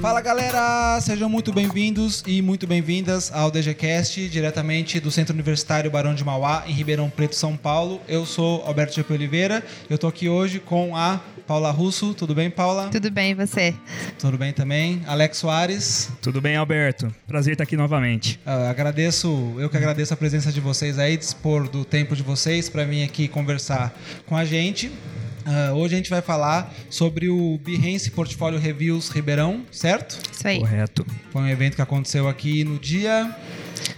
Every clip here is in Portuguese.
Fala galera, sejam muito bem-vindos e muito bem-vindas ao DGCast, diretamente do Centro Universitário Barão de Mauá, em Ribeirão Preto, São Paulo. Eu sou Alberto Chepe Oliveira, eu tô aqui hoje com a Paula Russo. Tudo bem, Paula? Tudo bem, e você? Tudo bem também. Alex Soares. Tudo bem, Alberto? Prazer estar aqui novamente. Uh, agradeço, eu que agradeço a presença de vocês aí, dispor do tempo de vocês para vir aqui conversar com a gente. Uh, hoje a gente vai falar sobre o Behance Portfólio Reviews Ribeirão, certo? Isso aí. Correto. Foi um evento que aconteceu aqui no dia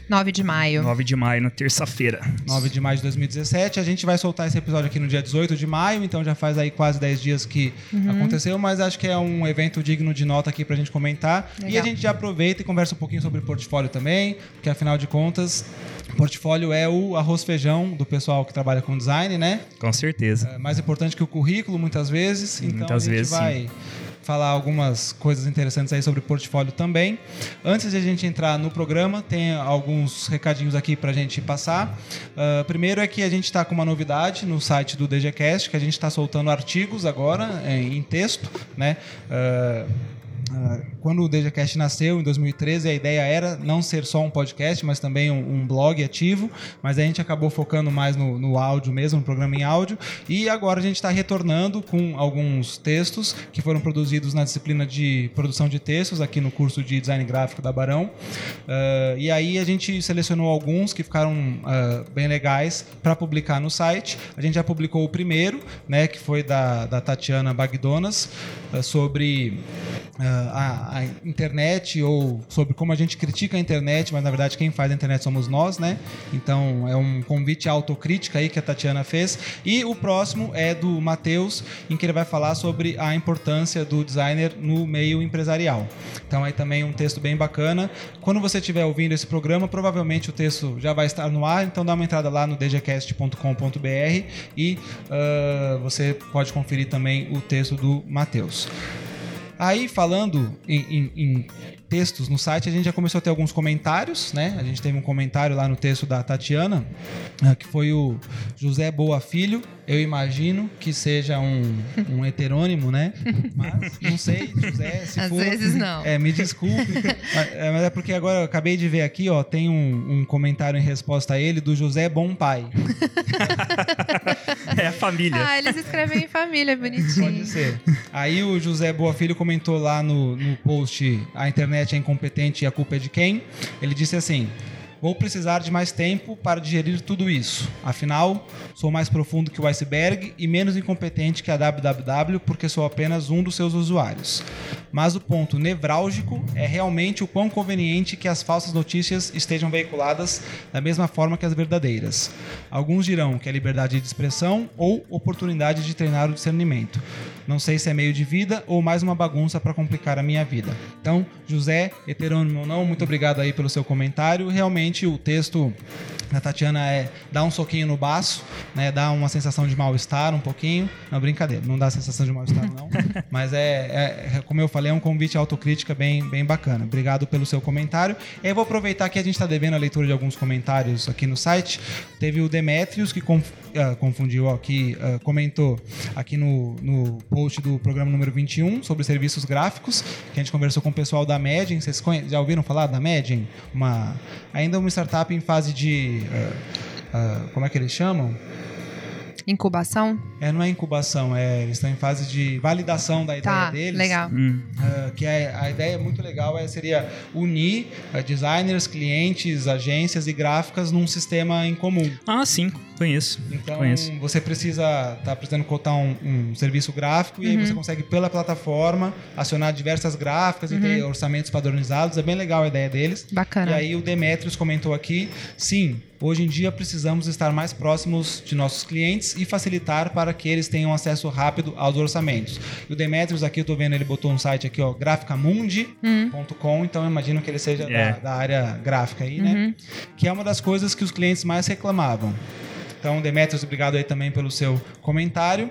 9 de maio. 9 de maio, na terça-feira. 9 de maio de 2017. A gente vai soltar esse episódio aqui no dia 18 de maio, então já faz aí quase 10 dias que uhum. aconteceu, mas acho que é um evento digno de nota aqui pra gente comentar. Legal. E a gente já aproveita e conversa um pouquinho sobre portfólio também, porque afinal de contas, portfólio é o arroz feijão do pessoal que trabalha com design, né? Com certeza. É mais importante que o currículo, muitas vezes. Então muitas a gente vezes, vai. Sim falar algumas coisas interessantes aí sobre portfólio também. Antes de a gente entrar no programa, tem alguns recadinhos aqui para a gente passar. Uh, primeiro é que a gente está com uma novidade no site do DGCast, que a gente está soltando artigos agora em, em texto, né? Uh, quando o DejaCast nasceu, em 2013, a ideia era não ser só um podcast, mas também um, um blog ativo, mas a gente acabou focando mais no, no, áudio mesmo, no programa em áudio, e agora a gente está retornando com alguns textos que foram produzidos na disciplina de produção de textos aqui no curso de design gráfico da Barão, uh, e aí a gente selecionou alguns que ficaram uh, bem legais para publicar no site. A gente já publicou o primeiro, né, que foi da, da Tatiana Bagdonas, sobre a, a, internet ou sobre como a gente critica a internet, mas na verdade quem faz a internet somos nós, né? Então é um convite à autocrítica aí que a Tatiana fez. E o próximo é do Matheus, em que ele vai falar sobre a importância do designer no meio empresarial. Então aí também um texto bem bacana. Quando você estiver ouvindo esse programa, provavelmente o texto já vai estar no ar, então dá uma entrada lá no dgcast.com.br e uh, você pode conferir também o texto do Matheus. Aí, falando em, em, em, textos no site, a gente já começou a ter alguns comentários, né? A gente teve um comentário lá no texto da Tatiana, ah, que foi o José Boa Filho. Eu imagino que seja um, um heterônimo, né? Mas não sei, José, se Às for. vezes não. É, me desculpe. mas, é, mas é porque agora eu acabei de ver aqui, ó, tem um, um comentário em resposta a ele do José Bom Pai. é a família. Ah, eles escrevem em família, bonitinho. Pode ser. Aí o José Boa Filho comentou lá no, no post A internet é incompetente e a culpa é de quem? Ele disse assim: Vou precisar de mais tempo para digerir tudo isso. Afinal, sou mais profundo que o iceberg e menos incompetente que a www porque sou apenas um dos seus usuários. Mas o ponto nevrálgico é realmente o quão conveniente que as falsas notícias estejam veiculadas da mesma forma que as verdadeiras. Alguns dirão que é liberdade de expressão ou oportunidade de treinar o discernimento. Não sei se é meio de vida ou mais uma bagunça para complicar a minha vida. Então, José, heterônimo ou não, muito obrigado aí pelo seu comentário. Realmente o texto da Tatiana é dar um soquinho no baço, né? Dá uma sensação de mal-estar um pouquinho. Não, brincadeira, não dá sensação de mal-estar, não. Mas é, é, como eu falei, é um convite à autocrítica bem, bem bacana. Obrigado pelo seu comentário. E eu vou aproveitar que a gente está devendo a leitura de alguns comentários aqui no site. Teve o Demetrius que uh, confundiu aqui, uh, comentou aqui no, no post do programa número 21 sobre serviços gráficos, que a gente conversou com o pessoal da Medin. Vocês já ouviram falar da Medin? Uma, ainda uma startup em fase de uh, uh, como é que eles chamam? Incubação? É, não é incubação, é, eles estão em fase de validação da ideia tá, deles. legal. Hum. Uh, que é, a ideia é muito legal, é, seria unir uh, designers, clientes, agências e gráficas num sistema em comum. Ah, sim, conheço. Então, conheço. você precisa, tá precisando cotar um, um serviço gráfico e aí Uhum. você consegue, pela plataforma, acionar diversas gráficas e ter orçamentos padronizados. É bem legal a ideia deles. Bacana. E aí o Demetrius comentou aqui, sim, hoje em dia precisamos estar mais próximos de nossos clientes e facilitar para que eles tenham acesso rápido aos orçamentos. E o Demetrius aqui, eu tô vendo, ele botou um site aqui, ó, graficamundi.com, então eu imagino que ele seja É. da, da área gráfica aí, né? Que é uma das coisas que os clientes mais reclamavam. Então, Demetrius, obrigado aí também pelo seu comentário.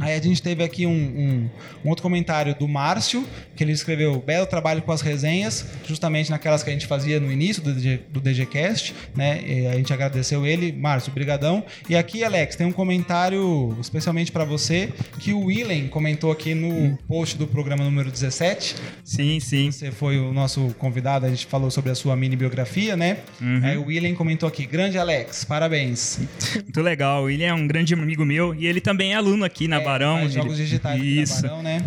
Aí a gente teve aqui um, um- um outro comentário do Márcio, que ele escreveu belo trabalho com as resenhas, justamente naquelas que a gente fazia no início do, DG, do DGCast, né? E a gente agradeceu ele, Márcio, brigadão. E aqui, Alex, tem um comentário especialmente para você, que o Willen comentou aqui no post do programa número 17. Sim, sim. Você foi o nosso convidado, a gente falou sobre a sua mini biografia, né? Aí o Willen comentou aqui, grande Alex, parabéns. Muito legal. O William é um grande amigo meu e ele também é aluno aqui na É, Barão. faz jogos Ele- digitais Isso. na Barão, né?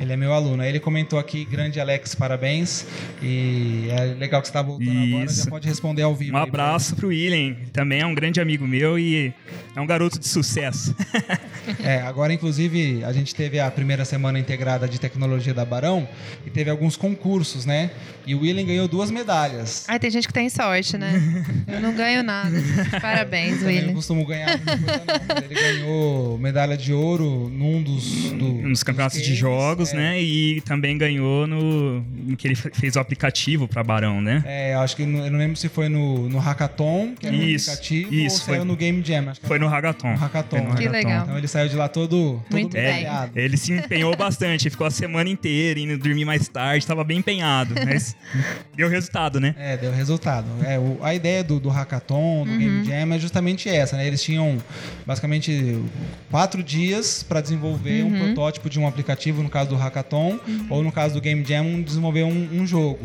Ele é meu aluno. Aí ele comentou aqui, grande Alex, parabéns. E é legal que você está voltando agora, Isso. já pode responder ao vivo. Um abraço pro William. Também é um grande amigo meu e é um garoto de sucesso. ele. É, agora, inclusive, a gente teve a primeira semana integrada de tecnologia da Barão e teve alguns concursos, né? E o William ganhou duas medalhas. Ai, tem gente que tem sorte, né? Eu não ganho nada. Parabéns, não William. costumo ganhar coisa, não. mas Ele ganhou medalha de ouro num dos. do- Nos campeonatos dos de jogos, é. né? E também ganhou no, que ele fe- fez o aplicativo pra Barão, né? É, acho que eu não lembro se foi no, no Hackathon, que era um Isso, aplicativo, isso, ou se foi- saiu no Game Jam. Acho que Foi no Hagathon. no Hackathon. Foi no Que legal. Então ele saiu de lá todo, todo Muito bem. medalhado. Ele se empenhou bastante, ficou a semana inteira indo dormir mais tarde, tava bem empenhado, mas deu resultado, né? É, deu resultado. É, o- a ideia do, do Hackathon, do Game Jam, é justamente essa, né? Eles tinham basicamente quatro dias para desenvolver um protótipo de um aplicativo, no caso do Hackathon, ou no caso do Game Jam, desenvolver um, um jogo.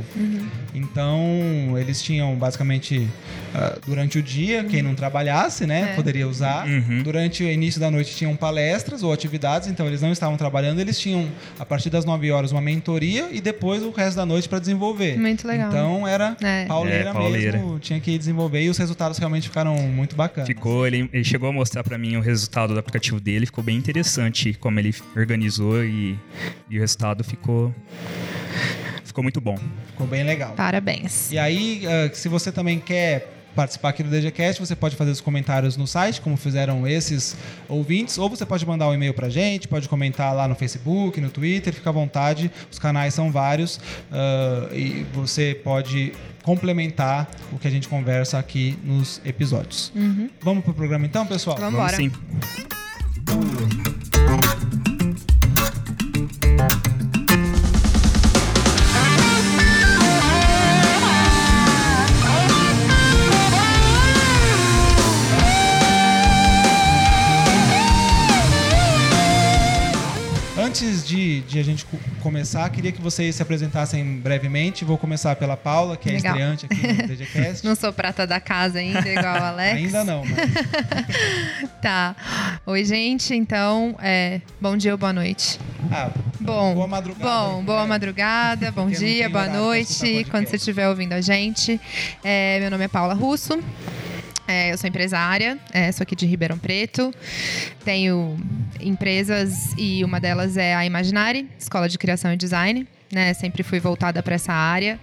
Então, eles tinham basicamente ah, durante o dia, quem não trabalhasse, né, É. poderia usar. Uhum. Durante o início da noite tinham palestras ou atividades, então eles não estavam trabalhando, eles tinham a partir das 9 horas uma mentoria e depois o resto da noite para desenvolver. Muito legal. Então era É. pauleira, É, pauleira. mesmo, tinha que desenvolver e os resultados realmente ficaram muito bacanas. Ficou, ele, ele chegou a mostrar pra mim o resultado do aplicativo dele, ficou bem interessante como ele organizou e, e o resultado ficou ficou muito bom. Ficou bem legal. Parabéns. E aí, ah, se você também quer participar aqui do DGCast, você pode fazer os comentários no site, como fizeram esses ouvintes, ou você pode mandar um e-mail pra gente, pode comentar lá no Facebook, no Twitter, fica à vontade, os canais são vários ah, e você pode complementar o que a gente conversa aqui nos episódios. Vamos pro programa então, pessoal? Vamos sim. Gente co- começar, queria que vocês se apresentassem brevemente. Vou começar pela Paula, que é Legal. estreante aqui no DGCast. Não sou prata da casa ainda, igual o Alex. Ainda não, mas Tá. Oi, gente. Então, é, bom dia ou boa noite? ah, Bom, Boa madrugada. Bom, boa madrugada, bom dia, boa noite, quando você estiver ouvindo a gente. É, meu nome é Paula Russo. É, eu sou empresária, é, sou aqui de Ribeirão Preto. Tenho empresas e uma delas é a Imaginari, Escola de Criação e Design. Né, sempre fui voltada para essa área.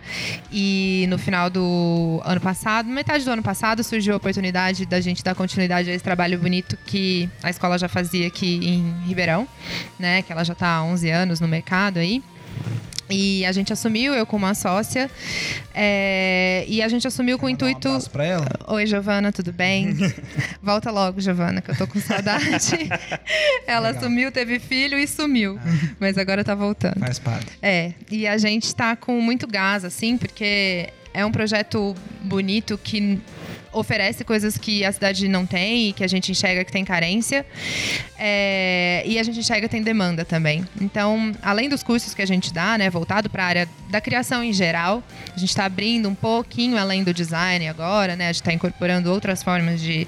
E no final do ano passado, metade do ano passado, surgiu a oportunidade da gente dar continuidade a esse trabalho bonito que a escola já fazia aqui em Ribeirão, né? Que ela já está há 11 anos no mercado aí. E a gente assumiu, eu com uma sócia, é, e a gente assumiu com o um intuito. abraço pra ela. Oi, Giovana, tudo bem? Volta logo, Giovana, que eu tô com saudade. Ela Legal. sumiu, teve filho e sumiu. Mas agora tá voltando. Faz parte. É, e a gente tá com muito gás, assim, porque é um projeto bonito que oferece coisas que a cidade não tem e que a gente enxerga que tem carência. É, e a gente enxerga que tem demanda também. Então, além dos cursos que a gente dá, né, voltado para a área da criação em geral, a gente está abrindo um pouquinho além do design agora, né? A gente está incorporando outras formas de,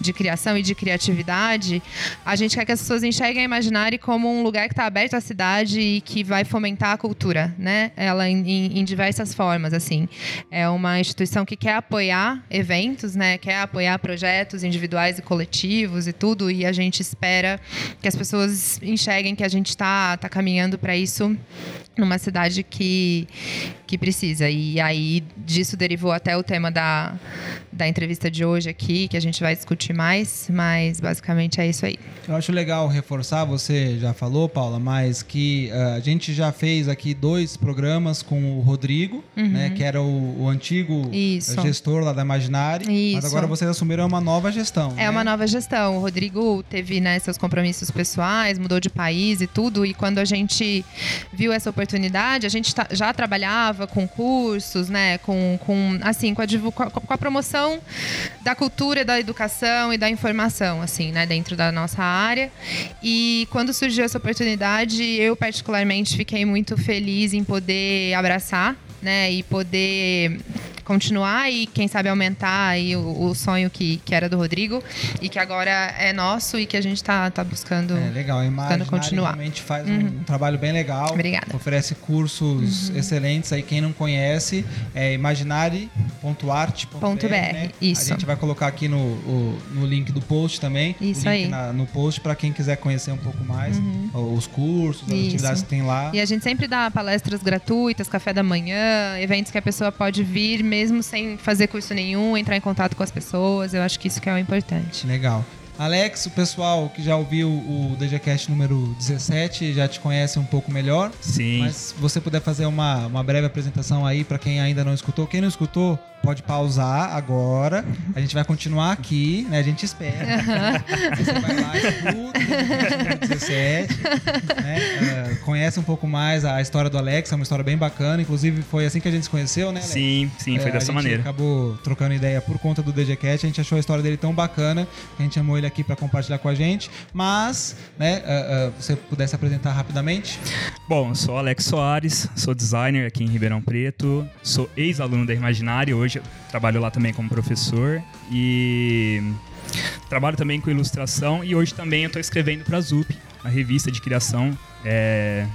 de criação e de criatividade. A gente quer que as pessoas enxerguem a Imaginari como um lugar que está aberto à cidade e que vai fomentar a cultura, né? Ela em, em- em diversas formas, assim. É uma instituição que quer apoiar eventos, né? Quer apoiar projetos individuais e coletivos e tudo. E a gente espera que as pessoas enxerguem que a gente está tá caminhando para isso numa cidade que que precisa. E aí disso derivou até o tema da, da entrevista de hoje aqui, que a gente vai discutir mais, mas basicamente é isso aí. Eu acho legal reforçar, você já falou, Paula, mas que uh, a gente já fez aqui dois programas com o Rodrigo, uhum. né, que era o, o antigo isso. gestor lá da Imaginari, isso. mas agora vocês assumiram uma nova gestão. É né? uma nova gestão. O Rodrigo teve né, seus compromissos pessoais, mudou de país e tudo, e quando a gente viu essa oportunidade, a gente já trabalhava com cursos, né, com, com assim, com a, com a promoção da cultura, da educação e da informação, assim, né, dentro da nossa área. E quando surgiu essa oportunidade, eu particularmente fiquei muito feliz em poder abraçar, né, e poder continuar e, quem sabe, aumentar aí o, o, sonho que, que era do Rodrigo e que agora é nosso e que a gente está tá buscando, é, legal. Buscando continuar. realmente faz uhum. um, trabalho bem legal. Obrigada. Oferece cursos uhum. excelentes aí. Quem não conhece, é imaginari.art.br. Né? Isso. A gente vai colocar aqui no, o, no link do post também. Isso aí. Na, no post para quem quiser conhecer um pouco mais uhum. os cursos, as Isso. atividades que tem lá. E a gente sempre dá palestras gratuitas, café da manhã, eventos que a pessoa pode vir mesmo mesmo sem fazer curso nenhum, entrar em contato com as pessoas. Eu acho que isso que é o importante. Legal. Alex, o pessoal que já ouviu o DGCast número 17 já te conhece um pouco melhor. Sim. Mas se você puder fazer uma, uma breve apresentação aí para quem ainda não escutou. Quem não escutou, pode pausar agora. A gente vai continuar aqui, né? A gente espera. Uhum. Você vai lá, escuta, 17, né? Uh, conhece um pouco mais a história do Alex, é uma história bem bacana. Inclusive, foi assim que a gente se conheceu, né, Alex? Sim, sim, foi uh, dessa maneira. acabou trocando ideia por conta do DGCast. A gente achou a história dele tão bacana que a gente chamou ele aqui para compartilhar com a gente. Mas, né, uh, você pudesse apresentar rapidamente? Bom, sou Alex Soares, sou designer aqui em Ribeirão Preto, sou ex-aluno da Imaginário, hoje hoje trabalho lá também como professor e trabalho também com ilustração e hoje também eu estou escrevendo para a ZUP, a revista de criação é,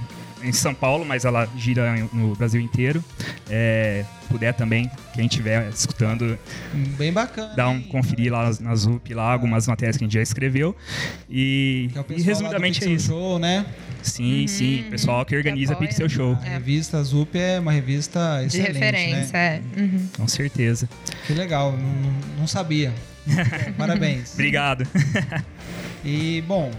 em São Paulo, mas ela gira no Brasil inteiro. É, puder também, quem estiver escutando, bem bacana. Dá um conferir lá na ZUP, lá algumas matérias que a gente já escreveu. E, é e resumidamente é isso. Show, né? Sim, uhum. sim. Pessoal que organiza que Pixel Show. A revista ZUP é uma revista excelente, De referência, né? é. Uhum. Com certeza. Que legal, não, não sabia. Parabéns. Obrigado. e, bom,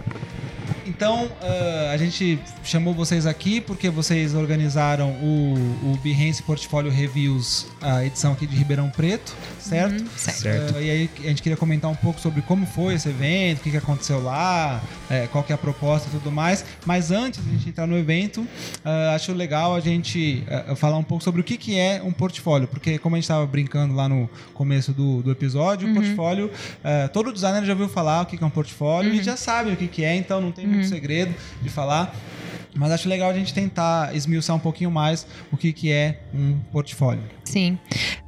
então, uh, a gente chamou vocês aqui porque vocês organizaram o, o Behance Portfolio Reviews, a edição aqui de Ribeirão Preto, certo? Uhum, certo. Uh, e aí a gente queria comentar um pouco sobre como foi esse evento, o que, que aconteceu lá, é, qual que é a proposta e tudo mais. Mas antes de a gente entrar no evento, uh, acho legal a gente falar um pouco sobre o que, que é um portfólio, porque como a gente estava brincando lá no começo do, do episódio, uhum. o portfólio, todo designer já ouviu falar o que, que é um portfólio uhum. e já sabe o que, que é, então não tem muito uhum. segredo de falar. Mas acho legal a gente tentar esmiuçar um pouquinho mais o que, que é um portfólio. Sim.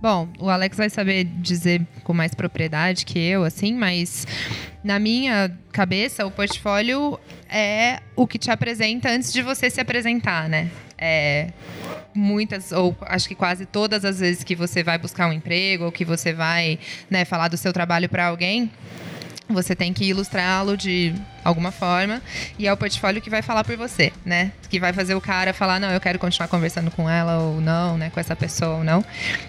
Bom, o Alex vai saber dizer com mais propriedade que eu, assim, mas na minha cabeça, o portfólio é o que te apresenta antes de você se apresentar, né? É, muitas, ou acho que quase todas as vezes que você vai buscar um emprego ou que você vai né, falar do seu trabalho para alguém, você tem que ilustrá-lo de alguma forma e é o portfólio que vai falar por você, né? Que vai fazer o cara falar, não, eu quero continuar conversando com ela ou não, né? Com essa pessoa ou não.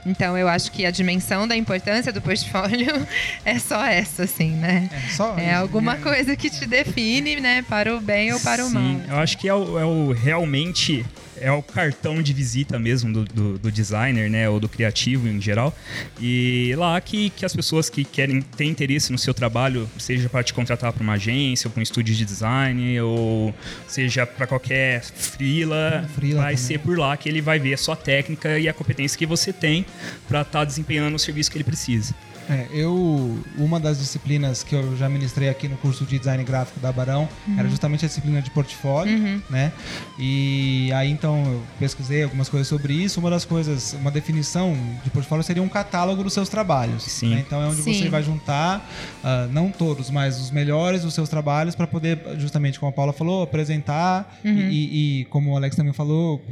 Então eu acho que a dimensão da importância do portfólio é só essa, assim, né? É, só é alguma coisa que te define, né? Para o bem ou para o mal. Sim, eu acho que é o, é o realmente é o cartão de visita mesmo do, do, do, designer, né? Ou do criativo em geral. E lá que, que as pessoas que querem ter interesse no seu trabalho, seja para te contratar para uma agência ou para um estúdio de design, ou seja para qualquer freela, freela vai também. ser por lá que ele vai ver a sua técnica e a competência que você tem para estar tá desempenhando o serviço que ele precisa. É, eu uma das disciplinas que eu já ministrei aqui no curso de design gráfico da Barão uhum. era justamente a disciplina de portfólio, uhum. né? E aí então eu pesquisei algumas coisas sobre isso. Uma das coisas, uma definição de portfólio seria um catálogo dos seus trabalhos. Sim. Né? Então é onde Sim. você vai juntar, uh, não todos, mas os melhores dos seus trabalhos para poder, justamente como a Paula falou, apresentar uhum. e, e, e, como o Alex também falou,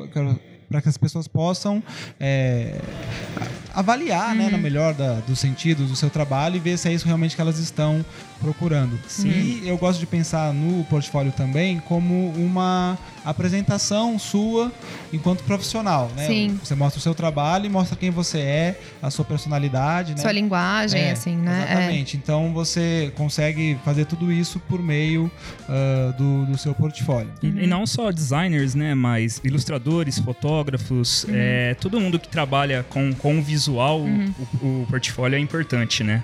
para que as pessoas possam é, avaliar, né, no melhor da, dos sentidos do seu trabalho e ver se é isso realmente que elas estão procurando. Sim. E eu gosto de pensar no portfólio também como uma apresentação sua enquanto profissional, né? Sim. Você mostra o seu trabalho e mostra quem você é, a sua personalidade, né? Sua linguagem, É, assim, né? É. Exatamente. Então você consegue fazer tudo isso por meio ah, do, do seu portfólio. E, e não só designers, né? Mas ilustradores, fotógrafos, é, todo mundo que trabalha com, com o visual, o, o portfólio é importante, né?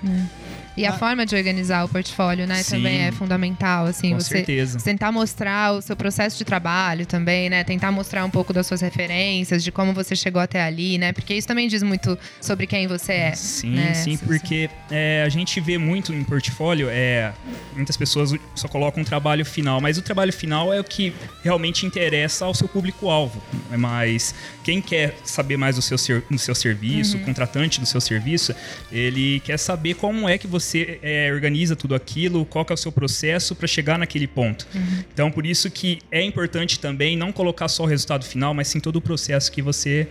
E a Ah. forma de organizar o portfólio, né, Sim. também é fundamental, assim, Com você certeza. tentar mostrar o seu processo de trabalho também, né, tentar mostrar um pouco das suas referências, de como você chegou até ali, né, porque isso também diz muito sobre quem você é. Sim, né? sim, Essa- porque é, a gente vê muito em portfólio, é, muitas pessoas só colocam um trabalho final, mas o trabalho final é o que realmente interessa ao seu público-alvo. Mas quem quer saber mais do seu, do seu serviço, o contratante do seu serviço, ele quer saber como é que você é, organiza tudo aquilo, qual que é o seu processo para chegar naquele ponto. Então, por isso que é importante também não colocar só o resultado final, mas sim todo o processo que você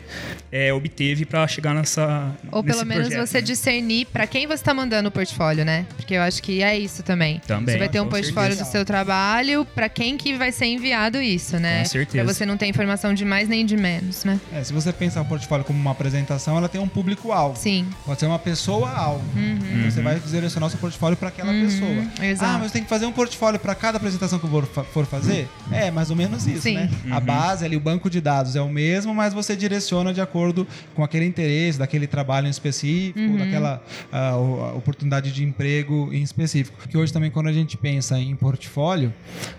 é, obteve para chegar nessa Ou nesse pelo menos projeto, você né? discernir pra quem você tá mandando o portfólio, né? Porque eu acho que é isso também. Também, Você vai ter um com portfólio certeza. do seu trabalho, pra quem que vai ser enviado isso, né? Com certeza. Pra você não ter informação de mais nem de menos, né? É, se você pensar o portfólio como uma apresentação, ela tem um público-alvo. Sim. Pode ser uma pessoa-alvo. Então você vai direcionar o seu portfólio para aquela pessoa. Uhum. exato. Ah, mas tem que fazer um portfólio para cada apresentação que eu for, fa- for fazer? É, mais ou menos isso, Sim. né? A base ali, o banco de dados é o mesmo, mas você direciona de acordo com aquele interesse, daquele trabalho em específico, Uhum. daquela ah, oportunidade de emprego em específico. Que hoje também, quando a gente pensa em portfólio,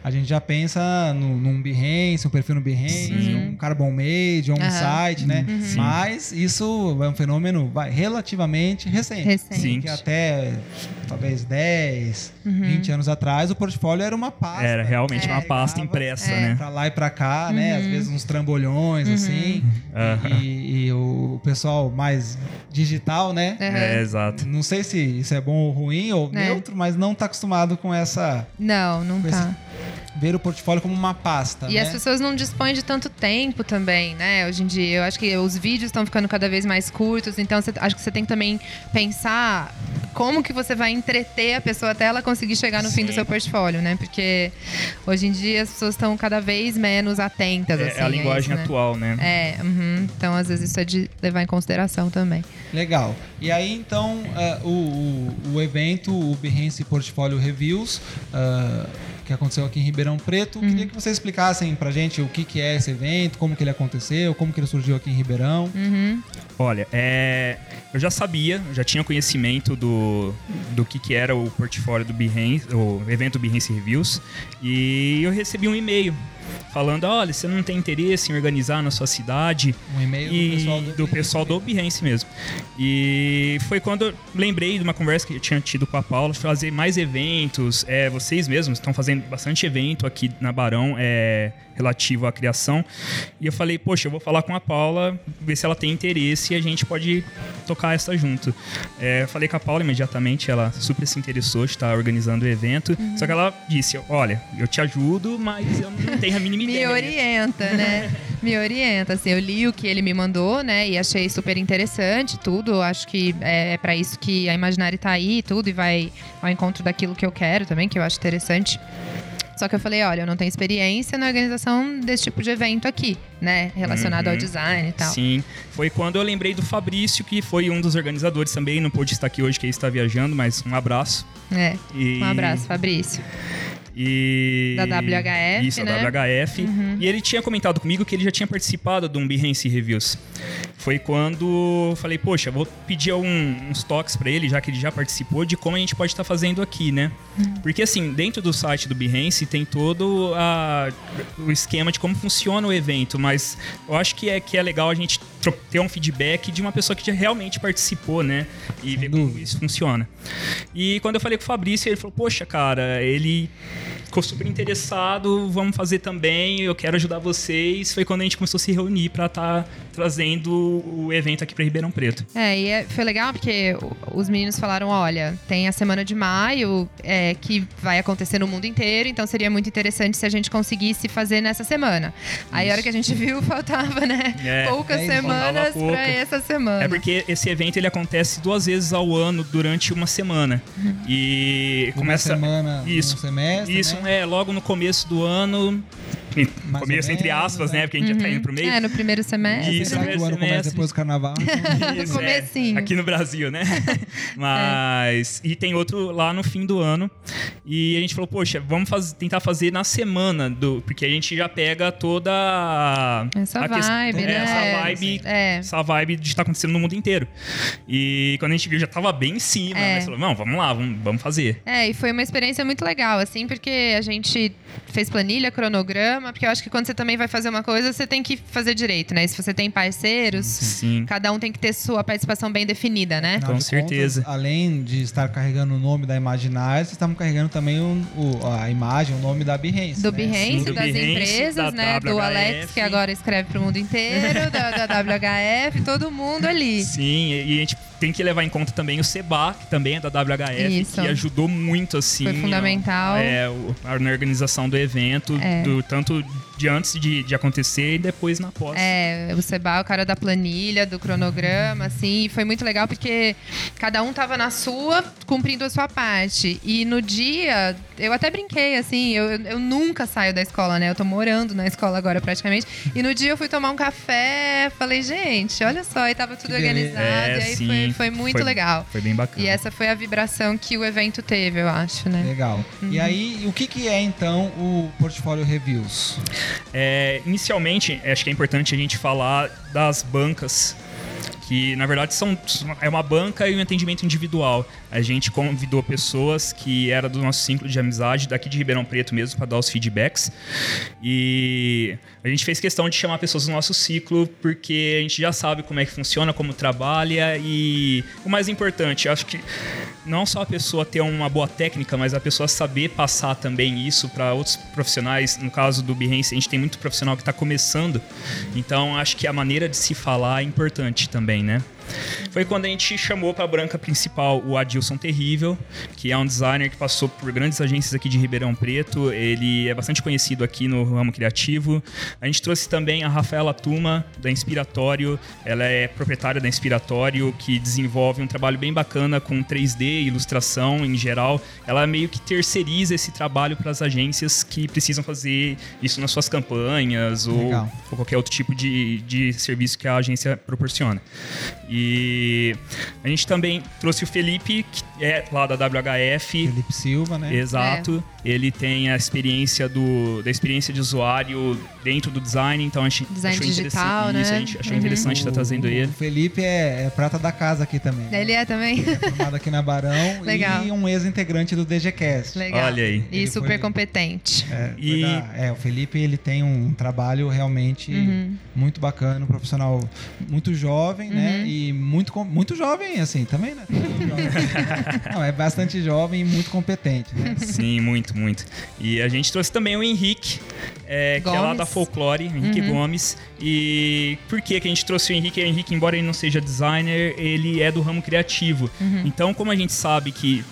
a gente já pensa no, num Behance, um perfil no Behance, Sim. um Carbon Made, um site, né? Sim. Mas isso é um fenômeno vai, relativamente recente. Recente. Sim. Que até talvez 10, 20 anos atrás, o portfólio era uma pasta. Era realmente uma É, pasta pegava, impressa, é. né? Pra lá e pra cá, né? Às vezes uns trambolhões, assim. Aham. E, e o pessoal mais digital, né? É, exato. Não sei se isso é bom ou ruim ou É. neutro, mas não tá acostumado com essa. Não, não com tá. esse- ver o portfólio como uma pasta. E né? as pessoas não dispõem de tanto tempo também, né? Hoje em dia, eu acho que os vídeos estão ficando cada vez mais curtos, então você- acho que você tem que também pensar como que você vai entreter a pessoa até ela conseguir chegar no fim do Sim. seu portfólio, né? Porque hoje em dia as pessoas estão cada vez menos atentas, É, assim. a linguagem isso, né? atual, né? É, uhum. então às vezes isso é de levar em consideração também. Legal. E aí, então, é, o, o, o evento, o Behance Portfolio Reviews, ah, que aconteceu aqui em Ribeirão Preto, Uhum. queria que vocês explicassem pra gente o que, que é esse evento, como que ele aconteceu, como que ele surgiu aqui em Ribeirão. Uhum. Olha, é, eu já sabia, já tinha conhecimento do, do que, que era o portfólio do Behance, o evento Behance Reviews, e eu recebi um e-mail falando, olha, você não tem interesse em organizar na sua cidade? Um e-mail e do pessoal do, do pessoal do Behance mesmo. E foi quando eu lembrei de uma conversa que eu tinha tido com a Paula, fazer mais eventos. É, vocês mesmos estão fazendo bastante evento aqui na Barão é, relativo à criação. E eu falei, poxa, eu vou falar com a Paula, ver se ela tem interesse e a gente pode tocar essa junto. É, eu falei com a Paula imediatamente, ela super se interessou de estar organizando o evento. Uhum. Só que ela disse, olha, eu te ajudo, mas eu não tenho a mínima Me ideia. orienta, né? me orienta. Assim, eu li o que ele me mandou, né? E achei super interessante tudo. Acho que é para isso que a Imaginari tá aí e tudo, e vai ao encontro daquilo que eu quero também, que eu acho interessante. Só que eu falei, olha, eu não tenho experiência na organização desse tipo de evento aqui, né? Relacionado ao Uhum. design e tal. Sim, foi quando eu lembrei do Fabrício, que foi um dos organizadores também, não pôde estar aqui hoje, que ele está viajando, mas um abraço. É. E- Um abraço, Fabrício. E... Da WHF, Isso, né? da WHF. E ele tinha comentado comigo que ele já tinha participado de um Behance Reviews. Foi quando eu falei, poxa, vou pedir um- uns toques para ele, já que ele já participou, de como a gente pode estar fazendo aqui, né? Porque assim, dentro do site do Behance tem todo a- o esquema de como funciona o evento, mas eu acho que é, que é legal a gente ter um feedback de uma pessoa que já realmente participou, né? E ver como dúvida. isso funciona. E quando eu falei com o Fabrício, ele falou, poxa, cara, ele ficou super interessado, vamos fazer também, eu quero ajudar vocês. Foi quando a gente começou a se reunir para estar trazendo o evento aqui para Ribeirão Preto. É, e é, foi legal porque os meninos falaram: olha, tem a semana de maio é, que vai acontecer no mundo inteiro, então seria muito interessante se a gente conseguisse fazer nessa semana. Aí a hora que a gente viu, faltava, né? É, poucas é, semanas pra pouco. essa semana. É porque esse evento ele acontece duas vezes ao ano durante uma semana. E Uma começa semana isso. um semestre, Isso né? é logo no começo do ano. Mais começo entre aspas, né? né? Porque a gente já tá indo pro meio. É, no primeiro semestre. Isso, Será né? que o ano começa semestre. depois do carnaval? no Isso, comecinho. É, aqui no Brasil, né? Mas. E tem outro lá no fim do ano. E a gente falou, poxa, vamos faz- tentar fazer na semana do. Porque a gente já pega toda. a- Essa a vibe, é, né? Essa vibe. É. Essa vibe de estar acontecendo no mundo inteiro. E quando a gente viu, já tava bem em cima. É. Mas falou, não, vamos lá, vamos, vamos fazer. É, e foi uma experiência muito legal, assim, porque a gente fez planilha, cronograma, porque eu acho que quando você também vai fazer uma coisa, você tem que fazer direito, né? E se você tem parceiros, Sim. cada um tem que ter sua participação bem definida, né? Afinal Com de certeza. contas, além de estar carregando o nome da Imaginária, vocês estavam carregando também o, o- a imagem, o nome da Behance. Do né? Behance, Sim, do das Behance, empresas, da né? Do WHF. Alex, que agora escreve pro mundo inteiro, da, da WHF, todo mundo ali. Sim, e a gente tem que levar em conta também o SEBA, que também é da WHF, Isso. que ajudou muito, assim. Foi fundamental. É, o- na organização do evento, É. do, tanto de antes de, de acontecer e depois na pós. É, o Seba, o cara da planilha, do cronograma, assim, e foi muito legal porque cada um tava na sua, cumprindo a sua parte. E no dia, eu até brinquei, assim, eu, eu nunca saio da escola, né? Eu tô morando na escola agora praticamente. E no dia eu fui tomar um café, falei, gente, olha só, e tava tudo beleza. organizado. É, e aí sim. foi, foi muito Foi- legal. Foi bem bacana. E essa foi a vibração que o evento teve, eu acho, né? Legal. E aí, o que, que é então o Portfólio Reviews? É, inicialmente, acho que é importante a gente falar das bancas. Que na verdade são é uma banca e um atendimento individual. A gente convidou pessoas que era do nosso ciclo de amizade daqui de Ribeirão Preto mesmo para dar os feedbacks. E a gente fez questão de chamar pessoas do nosso ciclo porque a gente já sabe como é que funciona, como trabalha e o mais importante, acho que não só a pessoa ter uma boa técnica, mas a pessoa saber passar também isso para outros profissionais. No caso do Behance, a gente tem muito profissional que está começando, então acho que a maneira de se falar é importante também, né? Foi quando a gente chamou para a branca principal o Adilson Terrível, que é um designer que passou por grandes agências aqui de Ribeirão Preto. Ele é bastante conhecido aqui no ramo criativo. A gente trouxe também a Rafaela Tuma, da Inspiratório. Ela é proprietária da Inspiratório, que desenvolve um trabalho bem bacana com 3D, ilustração em geral. Ela meio que terceiriza esse trabalho para as agências que precisam fazer isso nas suas campanhas ou, ou qualquer outro tipo de, de serviço que a agência proporciona. E a gente também trouxe o Felipe, que é lá da WHF. Felipe Silva, né? Exato. Ele tem a experiência do, da experiência de usuário dentro do design, então a gente Design achou digital, interessante. Isso, né? a gente achou Uhum. interessante estar trazendo O ele. Felipe é, é prata da casa aqui também. né? Ele é também? Formado aqui na Barão Legal. e um ex-integrante do DGCast. Legal. Olha aí. E Ele super foi- competente. É, E- da- é, o Felipe ele tem um trabalho realmente Uhum. muito bacana, um profissional muito jovem, né? Uhum. E muito, muito jovem, assim, também, né? Muito jovem. Não, é bastante jovem e muito competente, né? Sim, muito, muito. E a gente trouxe também o Henrique, é, que é lá da Folclore, Henrique Uhum. Gomes. E por que, que a gente trouxe o Henrique? O Henrique, embora ele não seja designer, ele é do ramo criativo. Uhum. Então, como a gente sabe que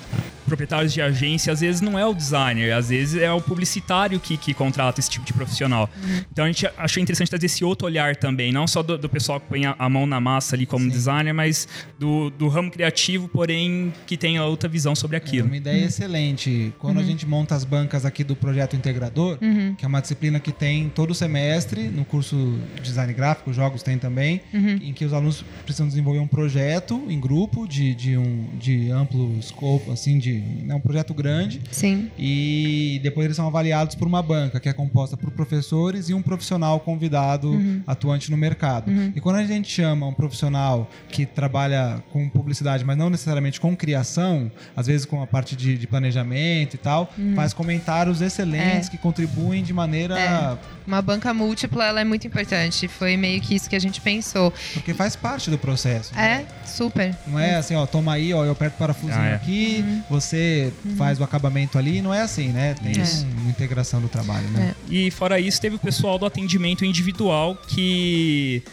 proprietários de agência, às vezes não é o designer, às vezes é o publicitário que, que contrata esse tipo de profissional. Uhum. Então a gente achou interessante trazer esse outro olhar também, não só do, do pessoal que põe a, a mão na massa ali como Sim. designer, mas do, do ramo criativo, porém que tem a outra visão sobre É aquilo. uma ideia excelente. Quando Uhum. a gente monta as bancas aqui do projeto integrador, que é uma disciplina que tem todo semestre, no curso de design gráfico, jogos tem também, Uhum. em que os alunos precisam desenvolver um projeto em grupo de, de, um, de amplo escopo, assim, de né, um projeto grande. Sim. E depois eles são avaliados por uma banca que é composta por professores e um profissional convidado atuante no mercado. E quando a gente chama um profissional que trabalha com publicidade, mas não necessariamente com criação, às vezes com a parte de, de planejamento e tal, faz comentários excelentes que contribuem de maneira. É. Uma banca múltipla, ela é muito importante. Foi meio que isso que a gente pensou. Porque faz parte do processo. né? É, super. Não é assim, ó, toma aí, ó, eu aperto o parafusinho Ah, é. aqui, você você faz o acabamento ali, não é assim, né? Tem Isso. uma integração do trabalho, né? E fora isso, teve o pessoal do atendimento individual que,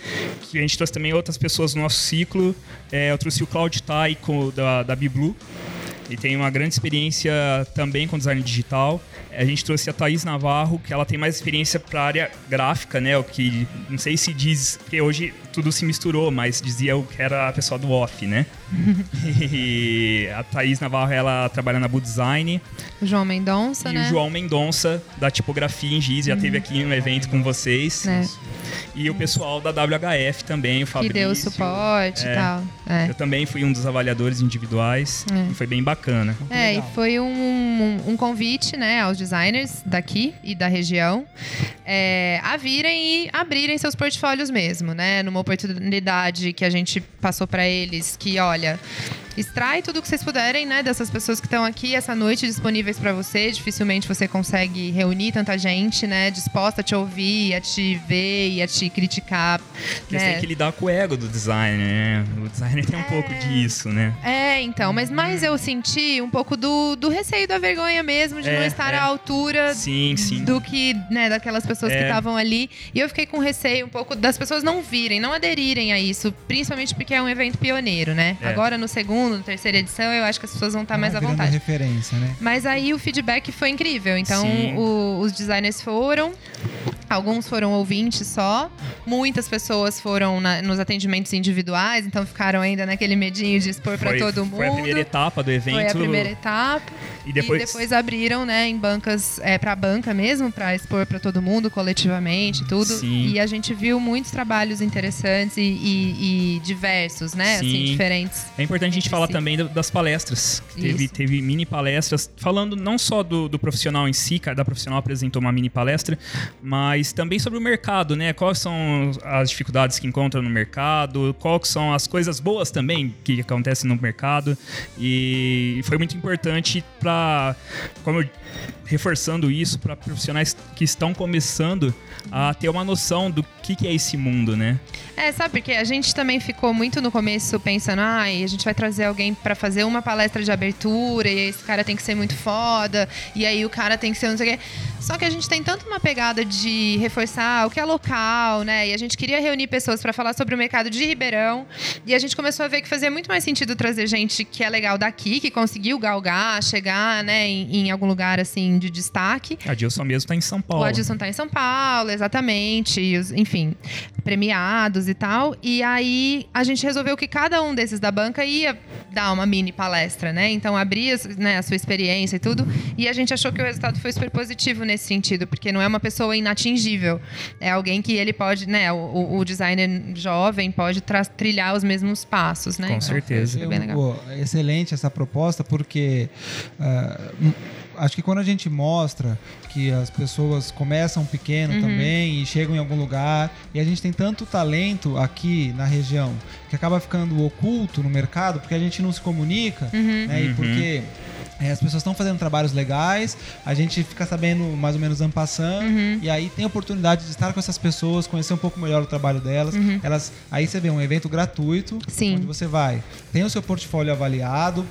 que a gente trouxe também outras pessoas no nosso ciclo. É, eu trouxe o Claudio Tai com, da, da Biblu. Ele tem uma grande experiência também com design digital. A gente trouxe a Thaís Navarro, que ela tem mais experiência para a área gráfica, né? O que não sei se diz, porque hoje tudo se misturou, mas dizia o que era a pessoa do off, né? e a Thaís Navarro, ela trabalha na Boot Design. O João Mendonça, E né? o João Mendonça, da tipografia em Giz, já teve aqui um evento com vocês. Né? E o pessoal da WHF também, o Que Fabrício. deu suporte É. e tal. É. Eu também fui um dos avaliadores individuais É. e foi bem bacana. É, e foi um, um convite, né, aos designers daqui e da região é, a virem e abrirem seus portfólios mesmo, né? Numa oportunidade que a gente passou para eles, que olha, extrai tudo que vocês puderem, né, dessas pessoas que estão aqui essa noite disponíveis para você. Dificilmente você consegue reunir tanta gente, né, disposta a te ouvir, a te ver e a te criticar. Porque você né? tem que lidar com o ego do designer, né? O designer tem um pouco disso, né? É, então, mas mais eu senti um pouco do, do receio da vergonha mesmo, de É, não estar é. à altura Sim, sim. do que, né, daquelas pessoas que É. estavam ali. E eu fiquei com receio um pouco das pessoas não virem, não aderirem a isso, principalmente porque é um evento pioneiro, né? É. Agora no segundo, na terceira edição, eu acho que as pessoas vão estar mais à vontade. referência, né? Mas aí o feedback foi incrível. Então, o- os designers foram, alguns foram ouvintes só, muitas pessoas foram na- nos atendimentos individuais, então ficaram ainda naquele medinho de expor para todo mundo. Foi a primeira etapa do evento. Foi a primeira etapa. E depois, E depois abriram, né, em bancas, é, pra banca mesmo, pra expor pra todo mundo, coletivamente, tudo. Sim. E a gente viu muitos trabalhos interessantes e, e- e diversos, né, assim, Sim. diferentes. É importante a gente falar si. também da- das palestras. Teve, teve mini palestras, falando não só do, do profissional em si, cada profissional apresentou uma mini palestra, mas também sobre o mercado, né? Quais são as dificuldades que encontra no mercado, quais são as coisas boas também que acontecem no mercado. E foi muito importante para, como eu reforçando isso para profissionais que estão começando a ter uma noção do que, que é esse mundo, né? É, sabe, porque a gente também ficou muito no começo pensando, ai, a gente vai trazer alguém pra fazer uma palestra de abertura, e esse cara tem que ser muito foda, e aí o cara tem que ser não sei o quê. Só que a gente tem tanto uma pegada de reforçar o que é local, né? E a gente queria reunir pessoas pra falar sobre o mercado de Ribeirão, e a gente começou a ver que fazia muito mais sentido trazer gente que é legal daqui, que conseguiu galgar, chegar, né, em, em algum lugar assim de destaque. A Dilson mesmo está em São Paulo. O Adilson tá em São Paulo, exatamente. e os- enfim, premiados e tal. E aí a gente resolveu que cada um desses da banca ia dar uma mini palestra, né? Então abria né, a sua experiência e tudo. E a gente achou que o resultado foi super positivo nesse sentido, porque não é uma pessoa inatingível. É alguém que ele pode, né? O, o- designer jovem pode trilhar os mesmos passos, né? Com Então, certeza. Foi bem legal. Pô, excelente essa proposta, porque hum, acho que quando a gente mostra que as pessoas começam pequeno Uhum. também e chegam em algum lugar, e a gente tem tanto talento aqui na região que acaba ficando oculto no mercado porque a gente não se comunica, Uhum. né? E Uhum. porque. É, as pessoas estão fazendo trabalhos legais, a gente fica sabendo mais ou menos ampassando, Uhum. e aí tem a oportunidade de estar com essas pessoas, conhecer um pouco melhor o trabalho delas. Elas, aí você vê um evento gratuito, Uhum. Sim. onde você vai, tem o seu portfólio avaliado,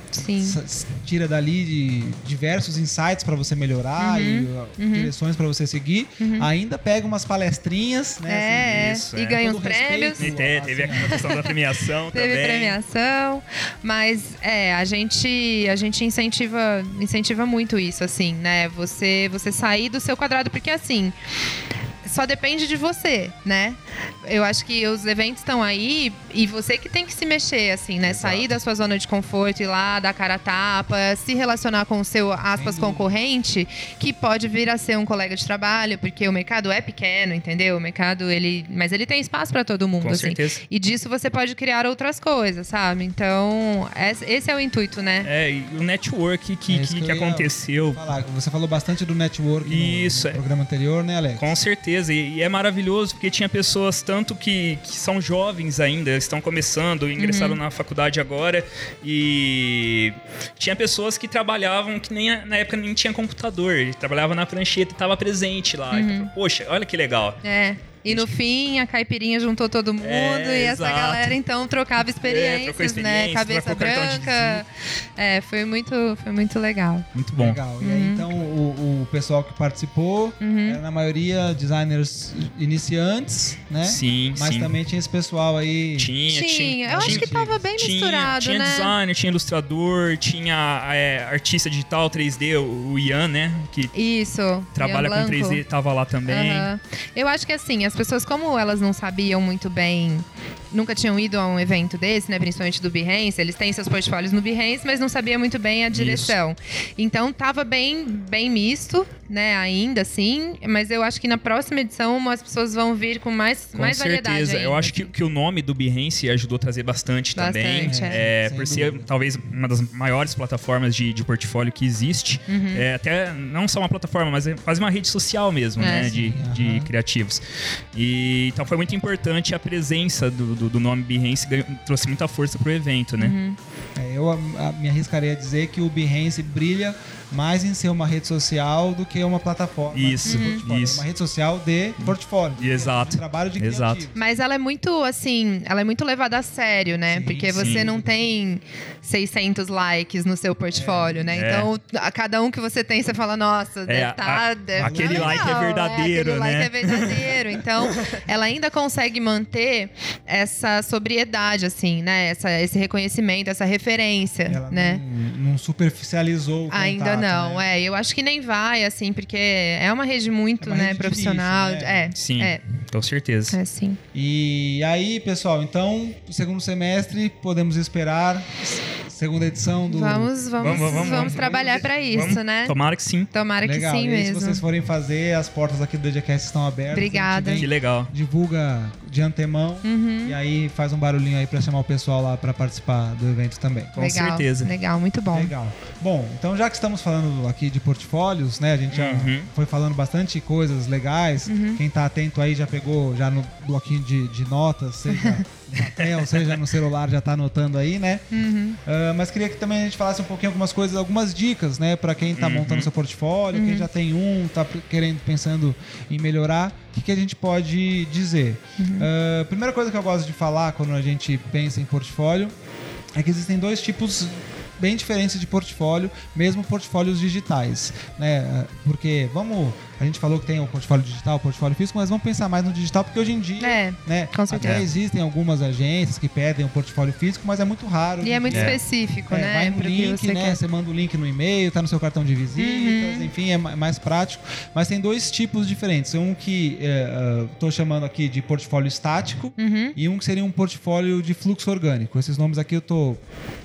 tira dali de diversos insights para você melhorar e Uhum. uh, direções para você seguir. Ainda pega umas palestrinhas, né? É, isso, e é. ganha todo os respeito. prêmios. E te- teve a questão da premiação Teve também. premiação, mas é, a gente a gente incentiva incentiva muito isso assim, né? Você você sair do seu quadrado porque assim, só depende de você, né? Eu acho que os eventos estão aí e você que tem que se mexer, assim, né? Exato. Sair da sua zona de conforto, ir lá, dar cara a tapa, se relacionar com o seu, aspas, concorrente, que pode vir a ser um colega de trabalho, porque o mercado é pequeno, entendeu? O mercado, ele... Mas ele tem espaço para todo mundo, Com assim. certeza. E disso você pode criar outras coisas, sabe? Então, es- esse é o intuito, né? É, e o network que, É que, que aconteceu. Falar, você falou bastante do network Isso, no, é. no programa anterior, né, Alex? Com certeza, e, e é maravilhoso porque tinha pessoas tanto que, que são jovens ainda, estão começando, ingressaram Uhum. na faculdade agora, e tinha pessoas que trabalhavam que nem na época nem tinha computador, trabalhava na prancheta e estava presente lá. Uhum. Então, Poxa, olha que legal. É. E no fim, a caipirinha juntou todo mundo É, e essa exato. galera então trocava experiências, trocou né? experiência, Cabeça cartão de branca. É, foi muito, foi muito legal. Muito bom. Legal. E aí, então, o, o pessoal que participou Uhum. era, na maioria, designers iniciantes, né? Sim, Mas sim. também tinha esse pessoal aí. Tinha, Tinha, eu acho tinha- que tava bem tinha, misturado, tinha né? designer, tinha ilustrador, tinha é, artista digital 3D, o Ian, né? Que Isso. trabalha Ian com Blanco. 3D, tava lá também. Aham. Eu acho que assim, as pessoas, como elas não sabiam muito bem, nunca tinham ido a um evento desse, né? Principalmente do Behance, eles têm seus portfólios no Behance, mas não sabia muito bem a direção. Então tava bem, bem misto, né? Ainda assim. Mas eu acho que na próxima edição as pessoas vão vir com mais, Com mais variedade. certeza. Eu acho que, assim. que o nome do Behance ajudou a trazer bastante, também. Bastante, É, é. Sem por ser dúvida. talvez uma das maiores plataformas de, de portfólio que existe. Uhum. É, até não só uma plataforma, mas é quase uma rede social mesmo, É, né? sim. De, de Aham. criativos. E, então foi muito importante a presença do, do, do nome Behance, ganhou- trouxe muita força pro evento, né? Uhum. É, eu a- a- me arriscaria a dizer que o Behance brilha mais em ser uma rede social do que uma plataforma. Isso, isso. É uma rede social de portfólio. de- Exato, De trabalho de exato. Mas ela é muito, assim, ela é muito levada a sério, né? Sim, Porque você sim. não tem 600 likes no seu portfólio, né? É. Então, a cada um que você tem, você fala, nossa, deve a- tá, deve aquele tá like é legal, verdadeiro, aquele né? like é verdadeiro. Então, ela ainda consegue manter essa sobriedade, assim, né? Essa, esse reconhecimento, essa referência, Ela né? não, não superficializou o Ainda não, né? é. Eu acho que nem vai, assim, porque é uma rede muito, É uma né, rede de profissional. nicho, né? É, Sim, é, com certeza. é sim. E aí, pessoal, então, segundo semestre, podemos esperar segunda edição do... Vamos, vamos, vamos, trabalhar pra isso, Vamos- né? Tomara que sim. Tomara Legal. que sim e aí, se mesmo. vocês forem fazer, as portas aqui do DJCast estão abertas. Obrigada. Que legal. divulga de antemão Uhum. e aí faz um barulhinho aí pra chamar o pessoal lá pra participar do evento também. Com legal, certeza. Legal, muito bom. Legal. Bom, então já que estamos falando aqui de portfólios, né? A gente já Uhum. foi falando bastante coisas legais. Uhum. Quem tá atento aí já pegou já no bloquinho de, de notas, seja no papel, seja no celular, já tá anotando aí, né? Uhum. Ah, mas queria que também a gente falasse um pouquinho algumas coisas, algumas dicas, né, para quem tá Uhum. montando seu portfólio, quem já tem um, tá querendo, pensando em melhorar, o que, a gente pode dizer? Ah, primeira coisa que eu gosto de falar quando a gente pensa em portfólio é que existem dois tipos bem diferentes de portfólio, mesmo portfólios digitais, né? Ah, Porque vamos, a gente falou que tem o portfólio digital, o portfólio físico, mas vamos pensar mais no digital porque hoje em dia, É, né? com certeza. Até existem algumas agências que pedem o portfólio físico, mas é muito raro. E é muito dia. específico, É, né? vai no link, você né? quer. Você manda o link no e-mail, tá no seu cartão de visitas, Uhum. enfim, é ma- mais prático. Mas tem dois tipos diferentes. Um que estou chamando aqui de portfólio estático Uhum. e um que seria um portfólio de fluxo orgânico. Esses nomes aqui eu tô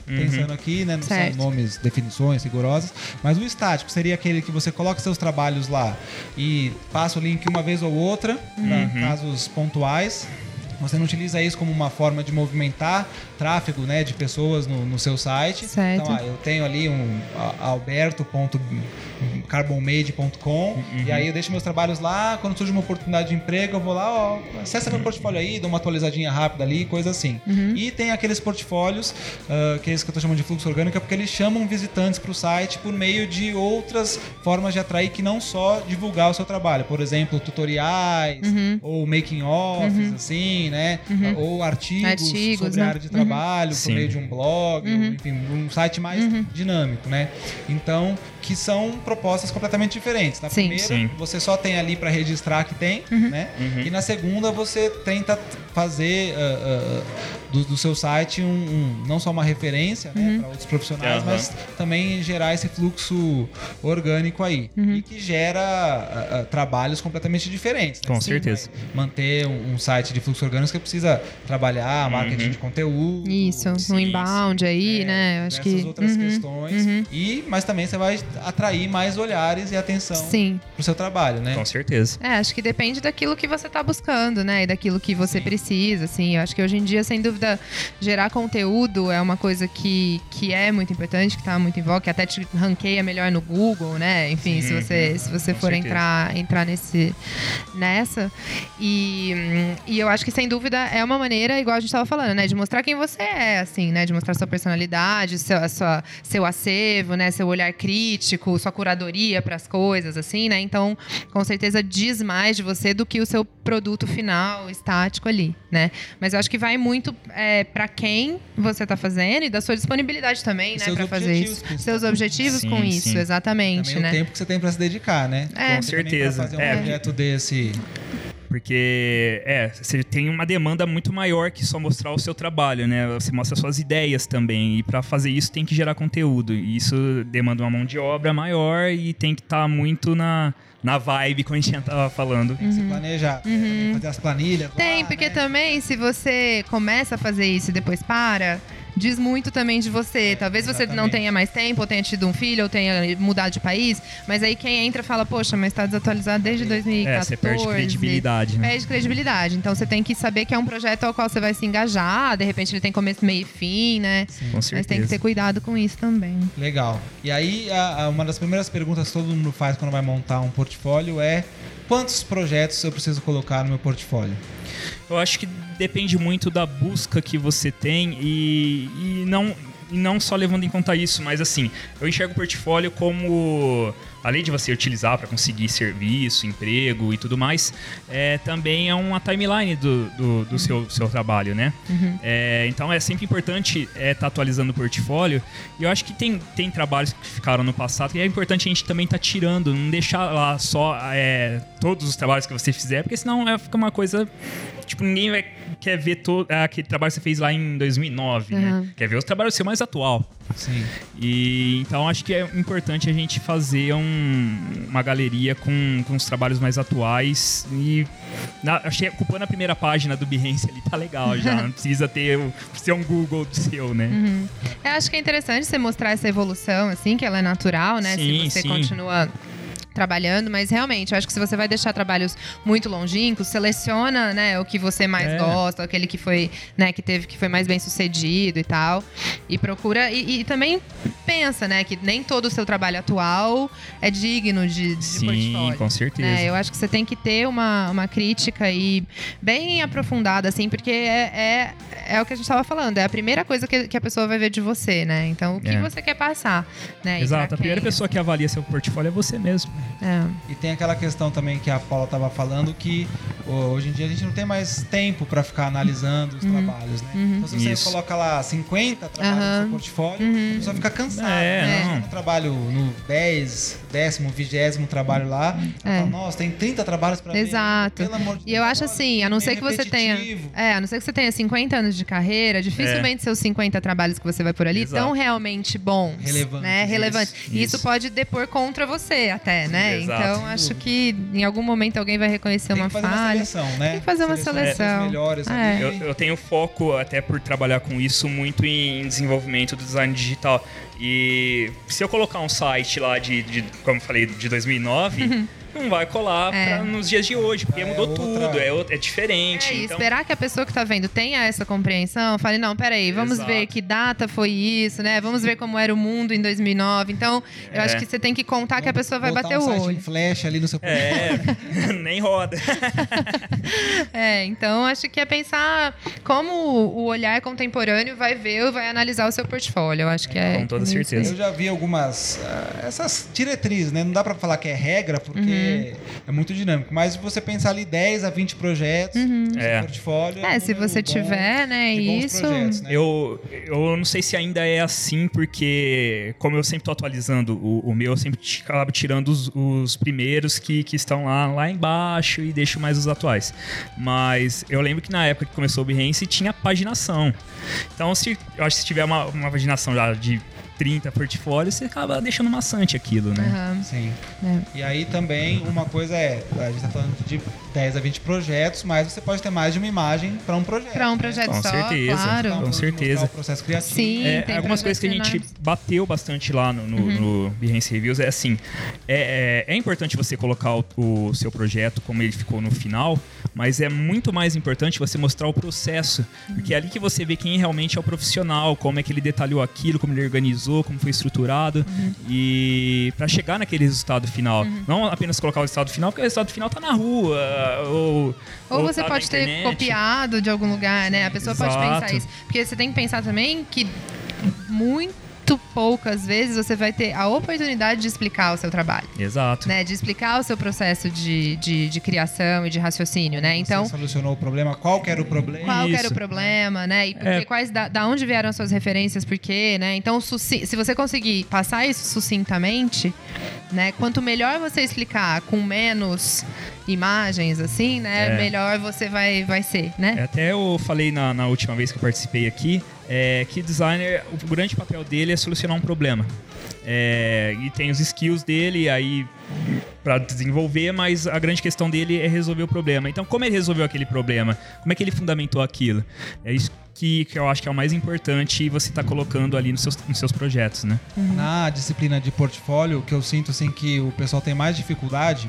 pensando aqui, né? Não Certo. são nomes, definições rigorosas. Mas o estático seria aquele que você coloca seus trabalhos lá e passa o link uma vez ou outra, para casos pontuais. Você não utiliza isso como uma forma de movimentar tráfego né, de pessoas no, no seu site. Certo. Então, ah, eu tenho ali um alberto.carbonmade.com e aí eu deixo meus trabalhos lá. Quando surge uma oportunidade de emprego, eu vou lá, ó, acessa meu portfólio aí, dou uma atualizadinha rápida ali, coisa assim. E tem aqueles portfólios, ah, que é esse que eu tô chamando de fluxo orgânico, é porque eles chamam visitantes para o site por meio de outras formas de atrair que não só divulgar o seu trabalho. Por exemplo, tutoriais ou making offs, assim, né? Ou artigos, Artigos, sobre né? a área de trabalho por Sim. meio de um blog, ou, enfim, um site mais dinâmico, né? Então, que são propostas completamente diferentes. Na Sim. primeira, Sim. você só tem ali para registrar que tem, né? E na segunda, você tenta fazer ah, ah, do, do seu site um, um- não só uma referência né, para outros profissionais, mas também gerar esse fluxo orgânico aí. E que gera ah, trabalhos completamente diferentes. né? Com Você certeza. Manter um, um site de fluxo orgânico, você precisa trabalhar marketing de conteúdo. Isso, Sim, um inbound aí, é, né? Eu acho essas que. outras Uhum, questões. uhum. E, mas também você vai atrair mais olhares e atenção Sim. pro seu trabalho, né? Com certeza. É, acho que depende daquilo que você tá buscando, né? E daquilo que você precisa, assim. Eu acho que hoje em dia, sem dúvida gerar conteúdo é uma coisa que, que é muito importante, que está muito em voga, que até te ranqueia melhor no Google, né? Enfim, se você, se você for entrar, entrar nesse, nessa. E, e eu acho que, sem dúvida, é uma maneira, igual a gente estava falando, né? De mostrar quem você é, assim, né? De mostrar sua personalidade, seu, a sua, seu acervo, né? Seu olhar crítico, sua curadoria para as coisas, assim, né? Então, com certeza, diz mais de você do que o seu produto final estático ali, né? Mas eu acho que vai muito é, para quem você está fazendo e da sua disponibilidade também, né, para fazer isso. Seus objetivos sim, com isso, exatamente, também né? o tempo que você tem para se dedicar, né? É, com certeza. Fazer um é. projeto desse porque, é, você tem uma demanda muito maior que só mostrar o seu trabalho, né? Você mostra suas ideias também. E para fazer isso tem que gerar conteúdo. E isso demanda uma mão de obra maior e tem que estar tá muito na, na vibe como a gente tava falando. Tem que se planejar, Uhum. fazer as planilhas. Tem, lá, porque né? também se você começa a fazer isso e depois para, diz muito também de você. Talvez você não exatamente. tenha mais tempo, ou tenha tido um filho, ou tenha mudado de país, mas aí quem entra fala, poxa, mas tá desatualizado desde 2014. É, você perde credibilidade, né? Perde credibilidade. Então você tem que saber que é um projeto ao qual você vai se engajar, de repente ele tem começo, meio e fim, né? Com Mas tem que certeza. ter cuidado com isso também. Legal. E aí, a- a- uma das primeiras perguntas que todo mundo faz quando vai montar um portfólio é quantos projetos eu preciso colocar no meu portfólio? Eu acho que depende muito da busca que você tem e, e não, e não só levando em conta isso, mas assim, eu enxergo o portfólio como, além de você utilizar para conseguir serviço, emprego e tudo mais, é, também é uma timeline do, do, do seu, seu trabalho, né? É, então é sempre importante estar atualizando o portfólio. E eu acho que tem, tem trabalhos que ficaram no passado e é importante a gente também estar tirando, não deixar lá só é, todos os trabalhos que você fizer, porque senão é, fica uma coisa. Tipo, ninguém vai, quer ver todo, aquele trabalho que você fez lá em 2009, né? Uhum. Quer ver o trabalho seu mais atual. Sim. E então acho que é importante a gente fazer um- uma galeria com, com os trabalhos mais atuais. E na, achei ocupando a primeira página do Behance ali tá legal já. Não precisa ter ser um Google do seu, né? Uhum. Eu acho que é interessante você mostrar essa evolução, assim, que ela é natural, né? Sim, se você sim. continua trabalhando, mas realmente, eu acho que se você vai deixar trabalhos muito longínquos, seleciona, né, o que você mais É. gosta, aquele que foi, né, que teve que foi mais bem sucedido e tal, e procura e, e também pensa, né, que nem todo o seu trabalho atual é digno de, de Sim, portfólio. com certeza. né? Eu acho que você tem que ter uma, uma crítica aí bem aprofundada, assim, porque é, é, é o que a gente estava falando, é a primeira coisa que, que a pessoa vai ver de você, né? Então, o que É. você quer passar, né? E Exato, a primeira pessoa que avalia seu portfólio é você mesmo. É. E tem aquela questão também que a Paula estava falando que hoje em dia a gente não tem mais tempo para ficar analisando os trabalhos, né? Então se você Isso. coloca lá 50 trabalhos no Aham. seu portfólio, a pessoa fica cansada. É, né? não. Um trabalho no 10, décimo, vigésimo trabalho lá, É. fala, nossa, tem 30 trabalhos para. Exato. Pelo amor de E eu Deus, acho assim, a não é ser que você tenha. É, a não ser que você tenha 50 anos de carreira, dificilmente seus 50 trabalhos que você vai por ali Exato. estão realmente bons. Relevantes, Né? isso, Relevantes. E isso isso. pode depor contra você até, né? exato. Então acho que em algum momento alguém vai reconhecer Tem uma que fazer uma falha. seleção, né? Tem que fazer uma seleção. melhores É. eu tenho foco, até por trabalhar com isso, muito em desenvolvimento do design digital. E se eu colocar um site lá de, de como eu falei, de 2009, não vai colar É. pra- nos dias de hoje, porque É mudou outra- tudo, é, outra- é diferente. É, e então, esperar que a pessoa que tá vendo tenha essa compreensão, fale, não, peraí, vamos Exato. ver que data foi isso, né? Vamos ver como era o mundo em 2009. Então, eu É. acho que você tem que contar que a pessoa vai Botar bater um o olho. em flash ali no seu portfólio. É, nem roda. É, então acho que é pensar como o olhar contemporâneo vai ver, vai analisar o seu portfólio. Eu acho que é. Com toda é certeza. Eu já vi algumas ah, essas diretrizes, né? Não dá pra falar que é regra porque Uhum. É muito dinâmico, mas se você pensar ali 10 a 20 projetos no seu É. portfólio, Uhum. É, se você bom tiver, né, isso. projetos, né? Eu, eu não sei se ainda é assim, porque como eu sempre tô atualizando o, o meu, eu sempre acabo tirando os, os primeiros que, que estão lá, lá embaixo e deixo mais os atuais. Mas eu lembro que na época que começou o Behance tinha paginação. Então, se, eu acho que se tiver uma, uma paginação já de 30 portfólios, você acaba deixando maçante aquilo, né? Aham. Sim. É. E aí também uma coisa é, a gente tá falando de 10 a 20 projetos, mas você pode ter mais de uma imagem para um projeto. Pra um né? projeto Com só, certeza, claro. Então, com certeza. O processo criativo. Sim. É, tem algumas coisas que a gente bateu bastante lá no, no, Uhum. no Behance Reviews é assim: é, é, é importante você colocar o, o seu projeto como ele ficou no final, mas é muito mais importante você mostrar o processo, porque é ali que você vê quem realmente é o profissional, como é que ele detalhou aquilo, como ele organizou, como foi estruturado Uhum. e para chegar naquele resultado final, não apenas colocar o resultado final, porque o resultado final tá na rua ou Ou você tá pode ter copiado de algum lugar, né? A pessoa pode Exato. pensar isso. Porque você tem que pensar também que muito poucas vezes você vai ter a oportunidade de explicar o seu trabalho. Exato. Né, de explicar o seu processo de, de, de criação e de raciocínio, né? Então, Você solucionou o problema, qual que era o problema? qual que era o problema, né? E porque, É. quais da, da onde vieram as suas referências, por quê, né? Então, se você conseguir passar isso sucintamente, né? Quanto melhor você explicar com menos imagens, assim, né? É. Melhor você vai, vai ser, né? É, Até eu falei na, na última vez que eu participei aqui é, que designer, o grande papel dele é solucionar um problema. É, e tem os skills dele aí para desenvolver, mas a grande questão dele é resolver o problema. Então, como ele resolveu aquele problema? Como é que ele fundamentou aquilo? É isso que, que eu acho que é o mais importante e você está colocando ali nos seus, nos seus projetos, né? Na disciplina de portfólio, o que eu sinto assim que o pessoal tem mais dificuldade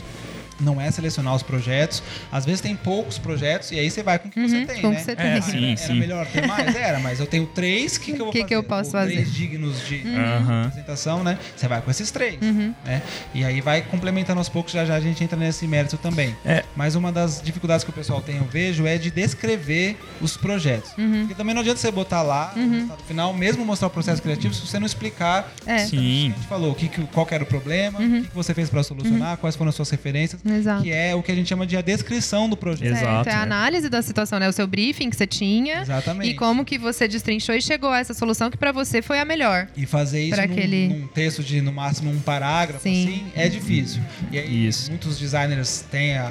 não é selecionar os projetos. Às vezes tem poucos projetos e aí você vai com o que você Uhum, tem, com o né? que você É, tem. Ah, sim, era sim. melhor ter mais? Era, mas eu tenho três, o que, que eu vou Que fazer? que eu posso Ou Três fazer? dignos de Aham. apresentação, né? Você vai com esses três, Uhum. né? E aí vai complementando aos poucos, já já a gente entra nesse mérito também. É. Mas uma das dificuldades que o pessoal tem, eu vejo, é de descrever os projetos. Uhum. Porque também não adianta você botar lá no resultado final, mesmo mostrar o processo criativo, se você não explicar É, Sim. a gente falou o que, que- qual que era o problema, Uhum. o que, que você fez para solucionar, quais foram as suas referências, exato. que é o que a gente chama de a descrição do projeto. Exato, Certo, é a análise da situação, né? O seu briefing que você tinha Exatamente. e como que você destrinchou e chegou a essa solução que pra você foi a melhor. E fazer isso num, aquele- num texto de no máximo um parágrafo, Sim. assim, é difícil. E aí Isso. muitos designers têm a,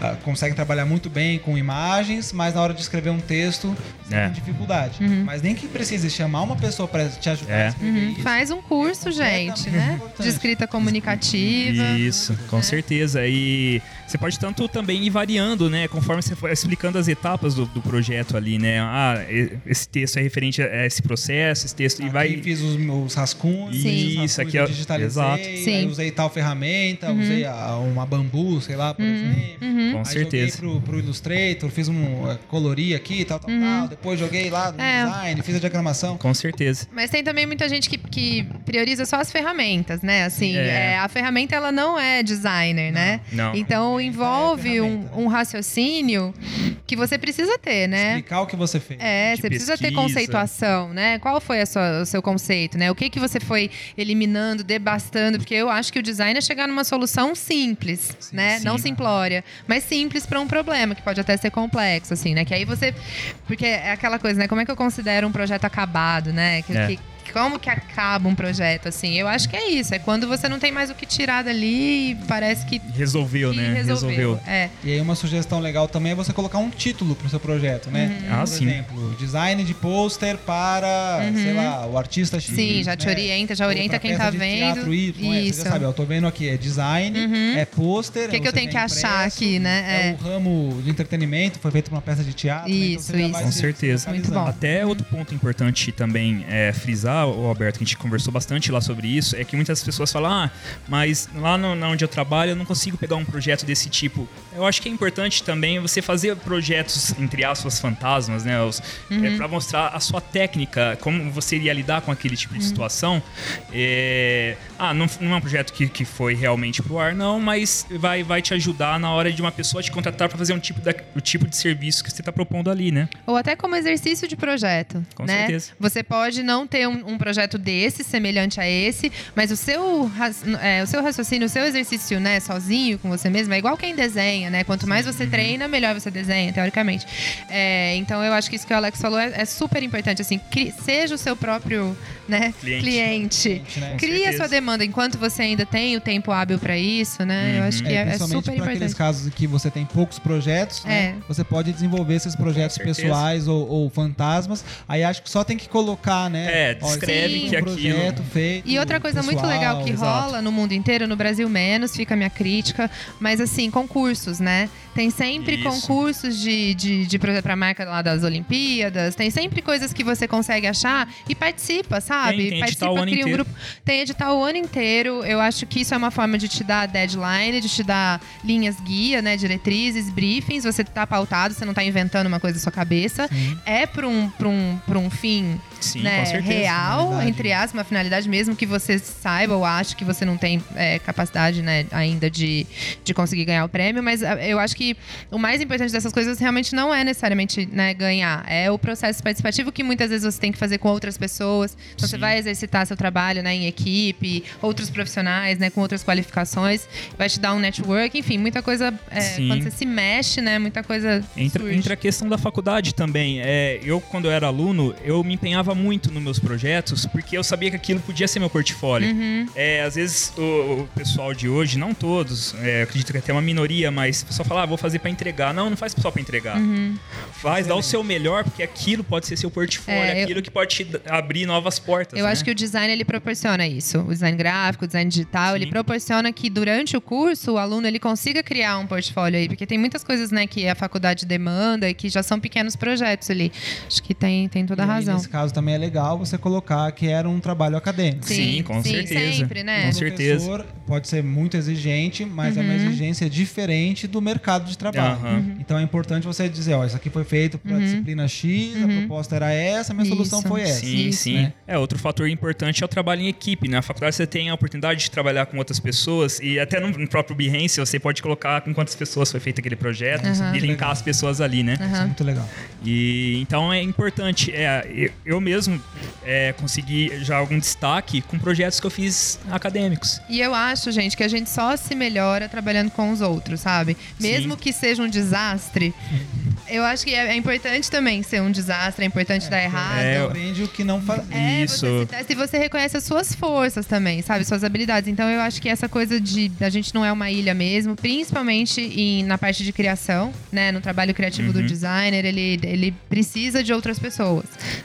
a- a- conseguem trabalhar muito bem com imagens, mas na hora de escrever um texto É. tem dificuldade. Uhum. Mas nem que precise chamar uma pessoa para te ajudar É. a escrever Uhum. isso. Faz um curso, É gente, né? importante. De escrita comunicativa. Isso, com né? certeza. E você pode tanto também ir variando, né? Conforme você for explicando as etapas do, do projeto ali, né? Ah, e- esse texto é referente a esse processo, esse texto. E Aqui vai. fiz os, os rascunhos, Sim. os rascunhos Isso, aqui eu é- digitalizei, exato. aí Sim. usei tal ferramenta, usei a- uma bambu, sei lá, por exemplo. Uhum. Com Aí certeza. joguei pro, pro Illustrator, fiz um eh, colori aqui, tal, tal, tal. Depois joguei lá no É. design, fiz a diagramação. Com certeza. Mas tem também muita gente que, que prioriza só as ferramentas, né? Assim, É. é, a ferramenta ela não é designer, né? Não. Então envolve um, ferramenta. um raciocínio que você precisa ter, né? Explicar o que você fez. É, você precisa ter pesquisa. conceituação, né? Qual foi a sua- o seu conceito, né? O que, que você foi eliminando, debastando? Porque eu acho que o design é chegar numa solução simples, né? sim. Não simplória, mas simples para um problema, que pode até ser complexo, assim, né? Que aí você... Porque é aquela coisa, né? Como é que eu considero um projeto acabado, né? Que- É. que- como que acaba um projeto, assim? Eu acho que é isso. É quando você não tem mais o que tirar dali e parece que... Resolveu, que né? resolveu. É. E aí uma sugestão legal também é você colocar um título pro seu projeto, né? Uhum. Ah, Por sim. exemplo, design de pôster para, sei lá, o artista X. Uhum. Sim, já te né? orienta, já orienta quem peça tá de vendo. Teatro Y, é, você Isso. já sabe, eu tô vendo aqui, é design, Uhum. é pôster. O que, que eu você tenho que tem achar impresso, aqui, né? É. o ramo de entretenimento, foi feito pra uma peça de teatro. né? Isso, então você já isso. Com certeza. Muito bom. Até outro ponto importante também é frisar, Alberto, que a gente conversou bastante lá sobre isso, é que muitas pessoas falam, ah, mas lá no, na onde eu trabalho eu não consigo pegar um projeto desse tipo. Eu acho que é importante também você fazer projetos, entre aspas, fantasmas, né? Os, Uhum. para mostrar a sua técnica, como você iria lidar com aquele tipo de Uhum. situação. É, ah, não, não é um projeto que, que foi realmente pro ar, não, mas vai, vai te ajudar na hora de uma pessoa te contratar para fazer um tipo, da, o tipo de serviço que você está propondo ali, né? Ou até como exercício de projeto. Com né? certeza. Você pode não ter um, um projeto desse, semelhante a esse, mas o seu, é, o seu raciocínio, o seu exercício, né, sozinho, com você mesmo, é igual quem desenha, né? Quanto mais você treina, melhor você desenha, teoricamente. É, então eu acho que isso que o Alex falou é, é super importante. Assim, cri- seja o seu próprio né, Cliente. cliente. Cliente, né? Cria sua demanda, enquanto você ainda tem o tempo hábil para isso, né? Eu acho que É, é, é principalmente super para aqueles importante. casos em que você tem poucos projetos, né? É. Você pode desenvolver esses projetos pessoais ou, ou fantasmas. Aí acho que só tem que colocar, né? É, Descreve aqui que um aquilo- projeto feito. E outra coisa muito pessoal, legal que exato. rola no mundo inteiro, no Brasil menos, fica a minha crítica, mas assim, concursos, né? Tem sempre Isso. concursos de, de, de pra marca lá das Olimpíadas, tem sempre coisas que você consegue achar e participa, sabe? Tem, tem participa, cria um inteiro. grupo. Tem edital o ano inteiro. Eu acho que isso é uma forma de te dar deadline, de te dar linhas guia, né? Diretrizes, briefings. Você tá pautado, você não tá inventando uma coisa da sua cabeça. É pra um, pra um, pra um fim Sim, né, certeza. real, entre aspas, uma finalidade mesmo que você saiba ou ache que você não tem é, capacidade né, ainda de, de conseguir ganhar o prêmio, mas ah, eu acho que o mais importante dessas coisas realmente não é necessariamente né, ganhar, é o processo participativo que muitas vezes você tem que fazer com outras pessoas. Então você Sim. vai exercitar seu trabalho né, em equipe, outros profissionais né, com outras qualificações, vai te dar um network, enfim, muita coisa. é, quando você se mexe, né, muita coisa. Entra, entra a questão da faculdade também. É, eu, quando eu era aluno, eu me empenhava muito nos meus projetos, porque eu sabia que aquilo podia ser meu portfólio. Uhum. É, às vezes o, o pessoal de hoje, não todos, é, acredito que até uma minoria, mas o pessoal fala, ah, vou fazer pra entregar. Não, não faz só pra entregar. Uhum. Faz, dá o seu melhor, porque aquilo pode ser seu portfólio, É, eu- aquilo que pode te abrir novas portas. Eu né? acho que o design ele proporciona isso. O design gráfico, o design digital, ele Sim. proporciona que durante o curso o aluno ele consiga criar um portfólio aí, porque tem muitas coisas, né, que a faculdade demanda e que já são pequenos projetos ali. Acho que tem, tem toda a razão. Nesse caso também é legal você colocar que era um trabalho acadêmico. Sim, Sim, com sim, certeza. sempre, né? Com O certeza. professor pode ser muito exigente, mas é uma Uhum. exigência diferente do mercado de trabalho. Aham. Então é importante você dizer, ó, isso aqui foi feito para disciplina X, a Uhum. proposta era essa, a minha Isso. solução foi essa. Sim, Isso, sim. né? É, outro fator importante é o trabalho em equipe. Na faculdade você tem a oportunidade de trabalhar com outras pessoas e até no, no próprio Behance você pode colocar com quantas pessoas foi feito aquele projeto e linkar as pessoas ali, né? Isso é muito legal. E então é importante. É, eu, eu mesmo é, consegui já algum destaque com projetos que eu fiz acadêmicos. E eu acho, gente, que a gente só se melhora trabalhando com os outros, sabe? Mesmo que seja um desastre, eu acho que é, é importante também ser um desastre, é importante dar errado. É, eu- aprende o que não faz. É, Isso. você se testa e você reconhece as suas forças também, sabe? Suas habilidades. Então eu acho que essa coisa de a gente não é uma ilha mesmo, principalmente em, na parte de criação, né? No trabalho criativo do Uhum. designer, ele, ele precisa de outras pessoas.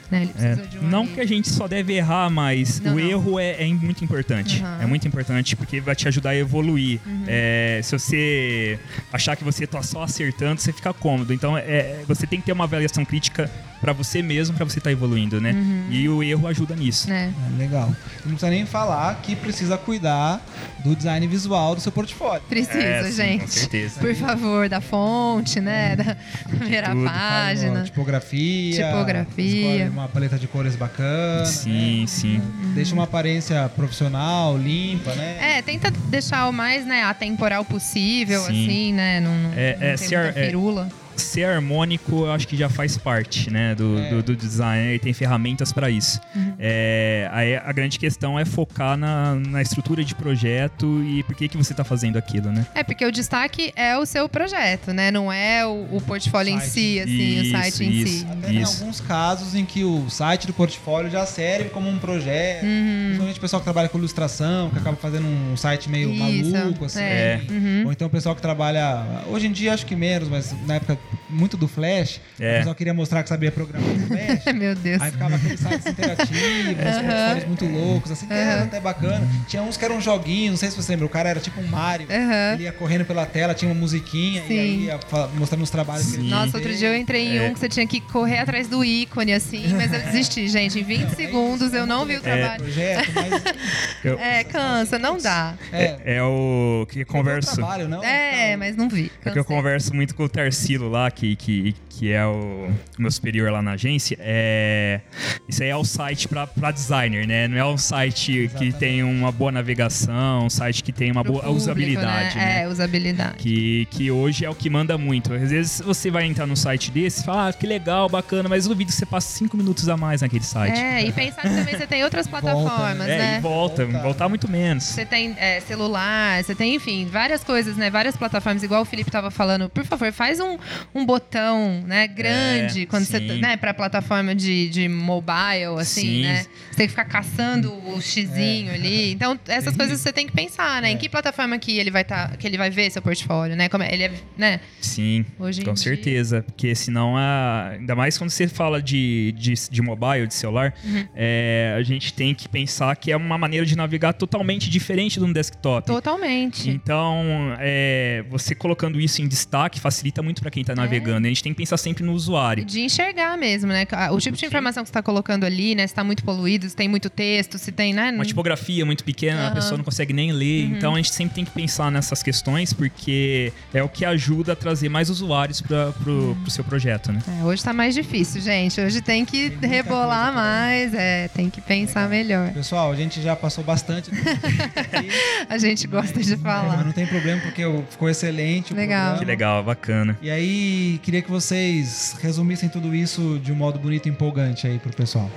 Né? Ele É, precisa de um não amigo. que a gente só deve errar, mas Não, o não. erro é, é muito importante. Uhum. É muito importante porque vai te ajudar a evoluir. Uhum. É, se você achar que você tá só acertando, você fica cômodo. Então, é, você tem que ter uma avaliação crítica para você mesmo, para você estar evoluindo, né? E o erro ajuda nisso. Né? É, legal. Não precisa nem falar que precisa cuidar do design visual do seu portfólio. Precisa, É, sim, gente. com certeza. Por favor, da fonte, né? Da primeira tudo. Página. tipografia. Tipografia. uma paleta de cores bacana. Sim, né? sim. Deixa uma aparência profissional, limpa, né? É, tenta deixar o mais né, atemporal possível, Sim. assim, né? Não, É- não é, tem se muita é- firula. Ser harmônico, eu acho que já faz parte, né, do, É. do, do design e tem ferramentas para isso. Uhum. É, aí a grande questão é focar na, na estrutura de projeto e por que que você está fazendo aquilo, né? É, porque o destaque é o seu projeto, né? Não é o, o portfólio em Site. si, assim, o Isso, site em si. Até tem Isso. alguns casos em que o site do portfólio já serve como um projeto. Uhum. Principalmente o pessoal que trabalha com ilustração, que acaba fazendo um site meio Isso, maluco, assim. é. Uhum. Ou então o pessoal que trabalha. Hoje em dia acho que menos, mas na época muito do Flash, É. o pessoal queria mostrar que sabia programar no Flash. Meu Deus. Aí ficava aqueles sites interativos, portfólios muito loucos, assim, que era até bacana. Tinha uns que eram joguinhos, não sei se você lembra, o cara era tipo um Mario. Aham. Ele ia correndo pela tela, tinha uma musiquinha Sim. e aí ia mostrando os trabalhos que ele Sim. tinha Nossa, outro dia eu entrei em É. um que você tinha que correr atrás do ícone, assim, mas eu desisti, gente. Em 20 segundos eu não vi o trabalho. projeto, mas Eu- É, cansa, não dá. é, É o que eu converso. trabalho, não? É, Então, mas não vi. É que eu cansei. converso muito com o Tarsilo lá, que, que, que é o meu superior lá na agência. É, isso aí é o site pra, pra designer, né? Não é um site que Exatamente. tem uma boa navegação, um site que tem uma Pro boa público, usabilidade, né? É, usabilidade. Que, que hoje é o que manda muito. Às vezes você vai entrar num site desse e fala, ah, que legal, bacana, mas duvido que você passe cinco minutos a mais naquele site. É, e pensar que também você tem outras plataformas, É, né? e volta, Volta. voltar muito menos. Você tem é, celular, você tem, enfim, várias coisas, né? Várias plataformas, igual o Felipe tava falando. Por favor, faz um, um botão, né, grande, É, quando você, sim. né, pra plataforma de, de mobile, assim, Sim. né? Você tem que ficar caçando o xizinho É. ali. Então, essas coisas você tem que pensar, né? Em que plataforma que ele vai tá, que ele vai ver seu portfólio, né? Como é, ele é, né? Sim, Hoje com dia- certeza. Porque senão, a... ainda mais quando você fala de, de, de mobile, de celular, Uhum. é, a gente tem que pensar que é uma maneira de navegar totalmente diferente de um desktop. Totalmente. Então, é, você colocando isso em destaque facilita muito para quem está navegando. A gente tem que pensar sempre no usuário. De enxergar mesmo, né? O tipo de informação que você tá colocando ali, né? Se tá muito poluído, se tem muito texto, se tem, né? Uma tipografia muito pequena, a Aham. pessoa não consegue nem ler. Então, a gente sempre tem que pensar nessas questões, porque é o que ajuda a trazer mais usuários para pro, pro seu projeto, né? É, hoje tá mais difícil, gente. Hoje tem que Tem rebolar mais, é, tem que pensar melhor. Pessoal, a gente já passou bastante do tempo aqui, A gente gosta de é, mas falar. não tem problema porque o- ficou excelente o Legal. Que legal, bacana. E aí, queria que vocês resumissem tudo isso de um modo bonito e empolgante aí pro pessoal.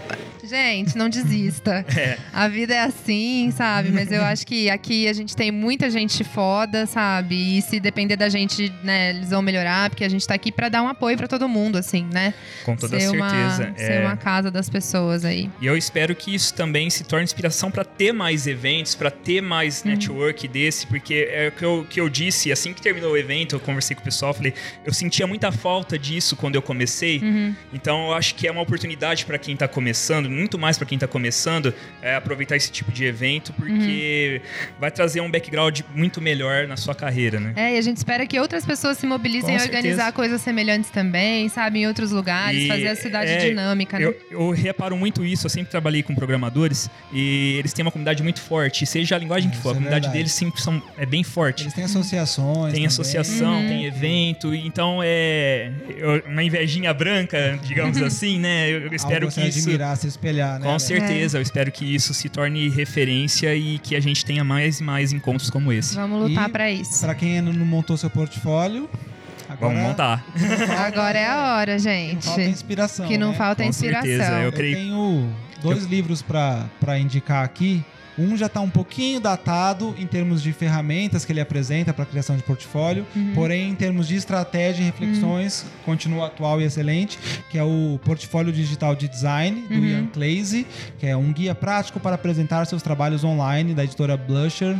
Gente, não desista. É. A vida é assim, sabe? Mas eu acho que aqui a gente tem muita gente foda, sabe? E se depender da gente, né, eles vão melhorar, porque a gente tá aqui pra dar um apoio pra todo mundo, assim, né? Com toda ser certeza. Uma, é. Ser uma casa das pessoas aí. E eu espero que isso também se torne inspiração para ter mais eventos, para ter mais Uhum. network desse, porque é o que eu, que eu disse, assim que terminou o evento, eu conversei com o pessoal, falei, eu sentia muita falta disso quando eu comecei, Uhum. então eu acho que é uma oportunidade para quem tá começando, muito mais para quem tá começando, é aproveitar esse tipo de evento, porque Uhum. vai trazer um background muito melhor na sua carreira, né? É, e a gente espera que outras pessoas se mobilizem Com a organizar certeza. coisas semelhantes também, sabe? Em outros lugares, E, fazer a cidade é, dinâmica, né? Eu, eu reparo muito isso, eu sempre trabalhei com programadores e eles têm uma comunidade muito forte, seja a linguagem que for, a é comunidade verdade. deles sempre são, é bem forte. Eles têm associações. Tem também. associação, Uhum. tem evento, então é uma invejinha branca, digamos assim, né? Eu, eu espero Algo que isso. admirar, espelhar, né? Com Alex? certeza, eu espero que isso se torne referência e que a gente tenha mais e mais encontros como esse. Vamos lutar pra isso. Pra quem ainda não montou seu portfólio, agora Vamos montar. Agora é a hora, Não gente. falta inspiração. Que não né? falta Com inspiração. certeza, eu Eu creio- tenho dois livros pra pra indicar aqui. Um já está um pouquinho datado em termos de ferramentas que ele apresenta para a criação de portfólio, Uhum. porém, em termos de estratégia e reflexões, continua atual e excelente, que é o Portfólio Digital de Design, do Uhum. Ian Clazy, que é um guia prático para apresentar seus trabalhos online, da editora Blusher,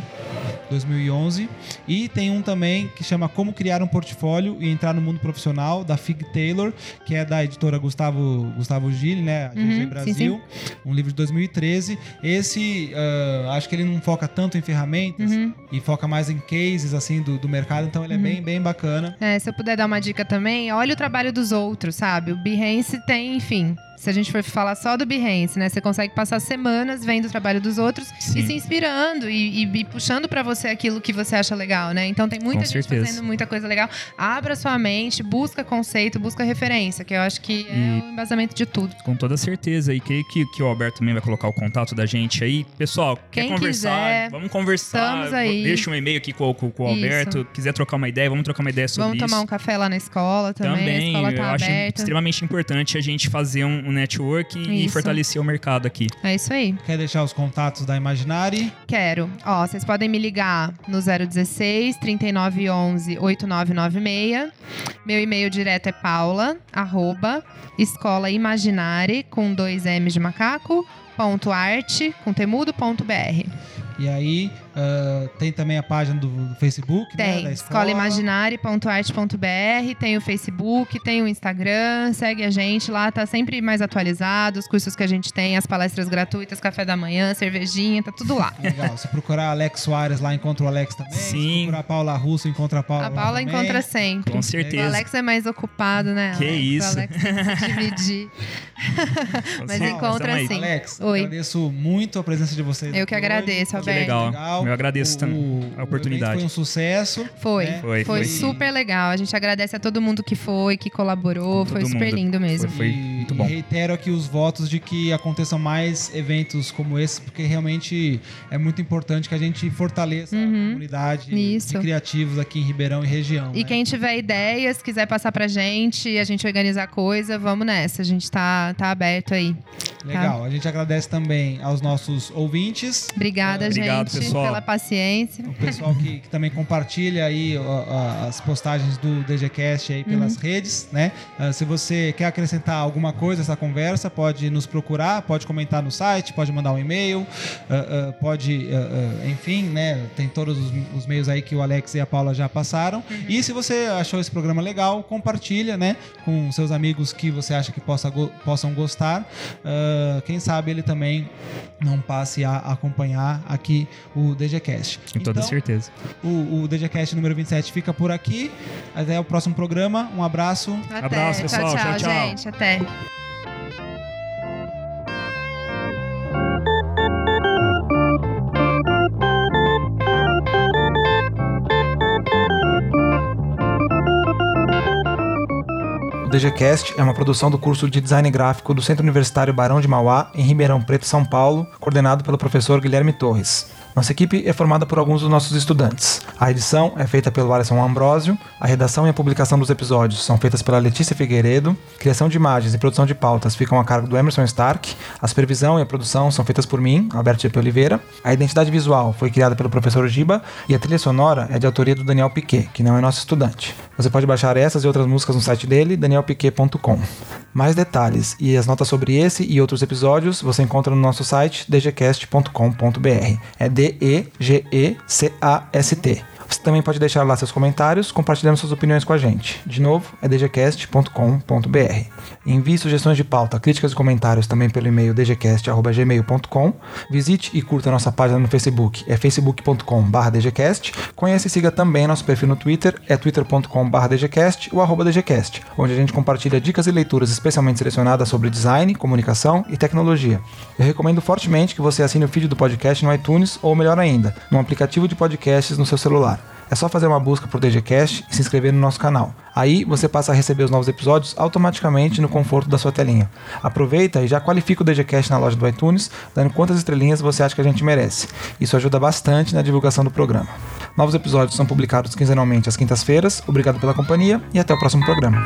2011. E tem um também que chama Como Criar um Portfólio e Entrar no Mundo Profissional, da Fig Taylor, que é da editora Gustavo, Gustavo Gili, né? A GG Uhum, sim, Brasil. Um livro de 2013. Esse, ah, acho que ele não foca tanto em ferramentas Uhum. e foca mais em cases, assim, do, do mercado. Então ele é bem, bem bacana. É, se eu puder dar uma dica também, olha o trabalho dos outros, sabe? O Behance tem, enfim. Se a gente for falar só do Behance, né? Você consegue passar semanas vendo o trabalho dos outros Sim. e se inspirando e, e- e puxando pra você aquilo que você acha legal, né? Então tem muita Com gente certeza. fazendo muita coisa legal. Abra sua mente, busca conceito, busca referência, que eu acho que é E- o embasamento de tudo. Com toda certeza. E creio que, que o Alberto também vai colocar o contato da gente aí. Pessoal, Quem quer conversar? quiser, vamos conversar. Deixa um e-mail aqui com, com- com o Isso. Alberto. Quiser trocar uma ideia, vamos trocar uma ideia sobre Vamos isso. tomar um café lá na escola também. a Também, escola eu tá acho aberta. extremamente importante a gente fazer um, um network e Isso. fortalecer o mercado aqui. É isso aí. Quer deixar os contatos da Imaginari? Quero. Ó, vocês podem me ligar no 016 3911 8996. Meu e-mail direto é paula, arroba, escola imaginare, com dois M's de macaco, ponto arte, com temudo, ponto BR. E aí, ah, tem também a página do, do Facebook, né? Tem, imaginare.arte.br, tem o Facebook, tem o Instagram, segue a gente lá, tá sempre mais atualizado, os cursos que a gente tem, as palestras gratuitas, café da manhã, cervejinha, tá tudo lá. Legal. Se procurar Alex Soares lá, encontra o Alex também. Se Sim. procurar Paula Russo, encontra a Paula A Paula também. encontra sempre. Com O certeza. Alex é mais ocupado, né? Que Alex? isso. O Alex tem que se dividir. Mas encontra sim. Alex, Oi. agradeço muito a presença de vocês. Eu que agradeço, hoje. Que Alberto. legal. Eu agradeço também a oportunidade. Foi um sucesso. Foi. né? Foi, foi. super legal. A gente agradece a todo mundo que foi, que colaborou. Com Foi todo super mundo. lindo mesmo. Foi E- muito e bom. reitero aqui os votos de que aconteçam mais eventos como esse, porque realmente é muito importante que a gente fortaleça a comunidade Uhum. Isso. de criativos aqui em Ribeirão e região. E né? quem tiver ideias, quiser passar pra gente, a gente organizar coisa, vamos nessa. A gente tá, tá aberto aí. Legal. A gente agradece também aos nossos ouvintes. Obrigada, Obrigado, gente, pessoal. pela paciência. O pessoal que, que também compartilha aí ó, ó, as postagens do DGCast aí pelas redes, né? Ah, se você quer acrescentar alguma coisa a essa conversa, pode nos procurar, pode comentar no site, pode mandar um e-mail, ah, ah, pode, enfim, né? Tem todos os, os meios aí que o Alex e a Paula já passaram. E se você achou esse programa legal, compartilha, né? Com seus amigos que você acha que possa, go- possam gostar. Ah, quem sabe ele também não passe a acompanhar aqui o DGCast. Com toda Então, certeza. o, o DGCast número 27 fica por aqui. Até o próximo programa. Um abraço. Até. Abraço, pessoal. Tchau, tchau, Tchau, tchau. gente. Até. O DGCast é uma produção do curso de Design Gráfico do Centro Universitário Barão de Mauá, em Ribeirão Preto, São Paulo, coordenado pelo professor Guilherme Torres. Nossa equipe é formada por alguns dos nossos estudantes. A edição é feita pelo Alisson Ambrosio, a redação e a publicação dos episódios são feitas pela Letícia Figueiredo, criação de imagens e produção de pautas ficam a cargo do Emerson Stark, a supervisão e a produção são feitas por mim, Alberto GP Oliveira, a identidade visual foi criada pelo professor Giba e a trilha sonora é de autoria do Daniel Piquet, que não é nosso estudante. Você pode baixar essas e outras músicas no site dele, danielpiquet.com. Mais detalhes e as notas sobre esse e outros episódios você encontra no nosso site dgcast.com.br. É D-E-G-E-C-A-S-T. Você também pode deixar lá seus comentários, compartilhando suas opiniões com a gente. De novo, é dgcast.com.br. Envie sugestões de pauta, críticas e comentários também pelo e-mail dgcast.gmail.com. Visite e curta nossa página no Facebook, é facebook.com.br dgcast. Conheça e siga também nosso perfil no Twitter, é twitter.com.br dgcast ou arroba dgcast, onde a gente compartilha dicas e leituras especialmente selecionadas sobre design, comunicação e tecnologia. Eu recomendo fortemente que você assine o feed do podcast no iTunes ou, melhor ainda, no aplicativo de podcasts no seu celular. É só fazer uma busca por DGCast e se inscrever no nosso canal. Aí você passa a receber os novos episódios automaticamente no conforto da sua telinha. Aproveita e já qualifica o DGCast na loja do iTunes, dando quantas estrelinhas você acha que a gente merece. Isso ajuda bastante na divulgação do programa. Novos episódios são publicados quinzenalmente às quintas-feiras. Obrigado pela companhia e até o próximo programa.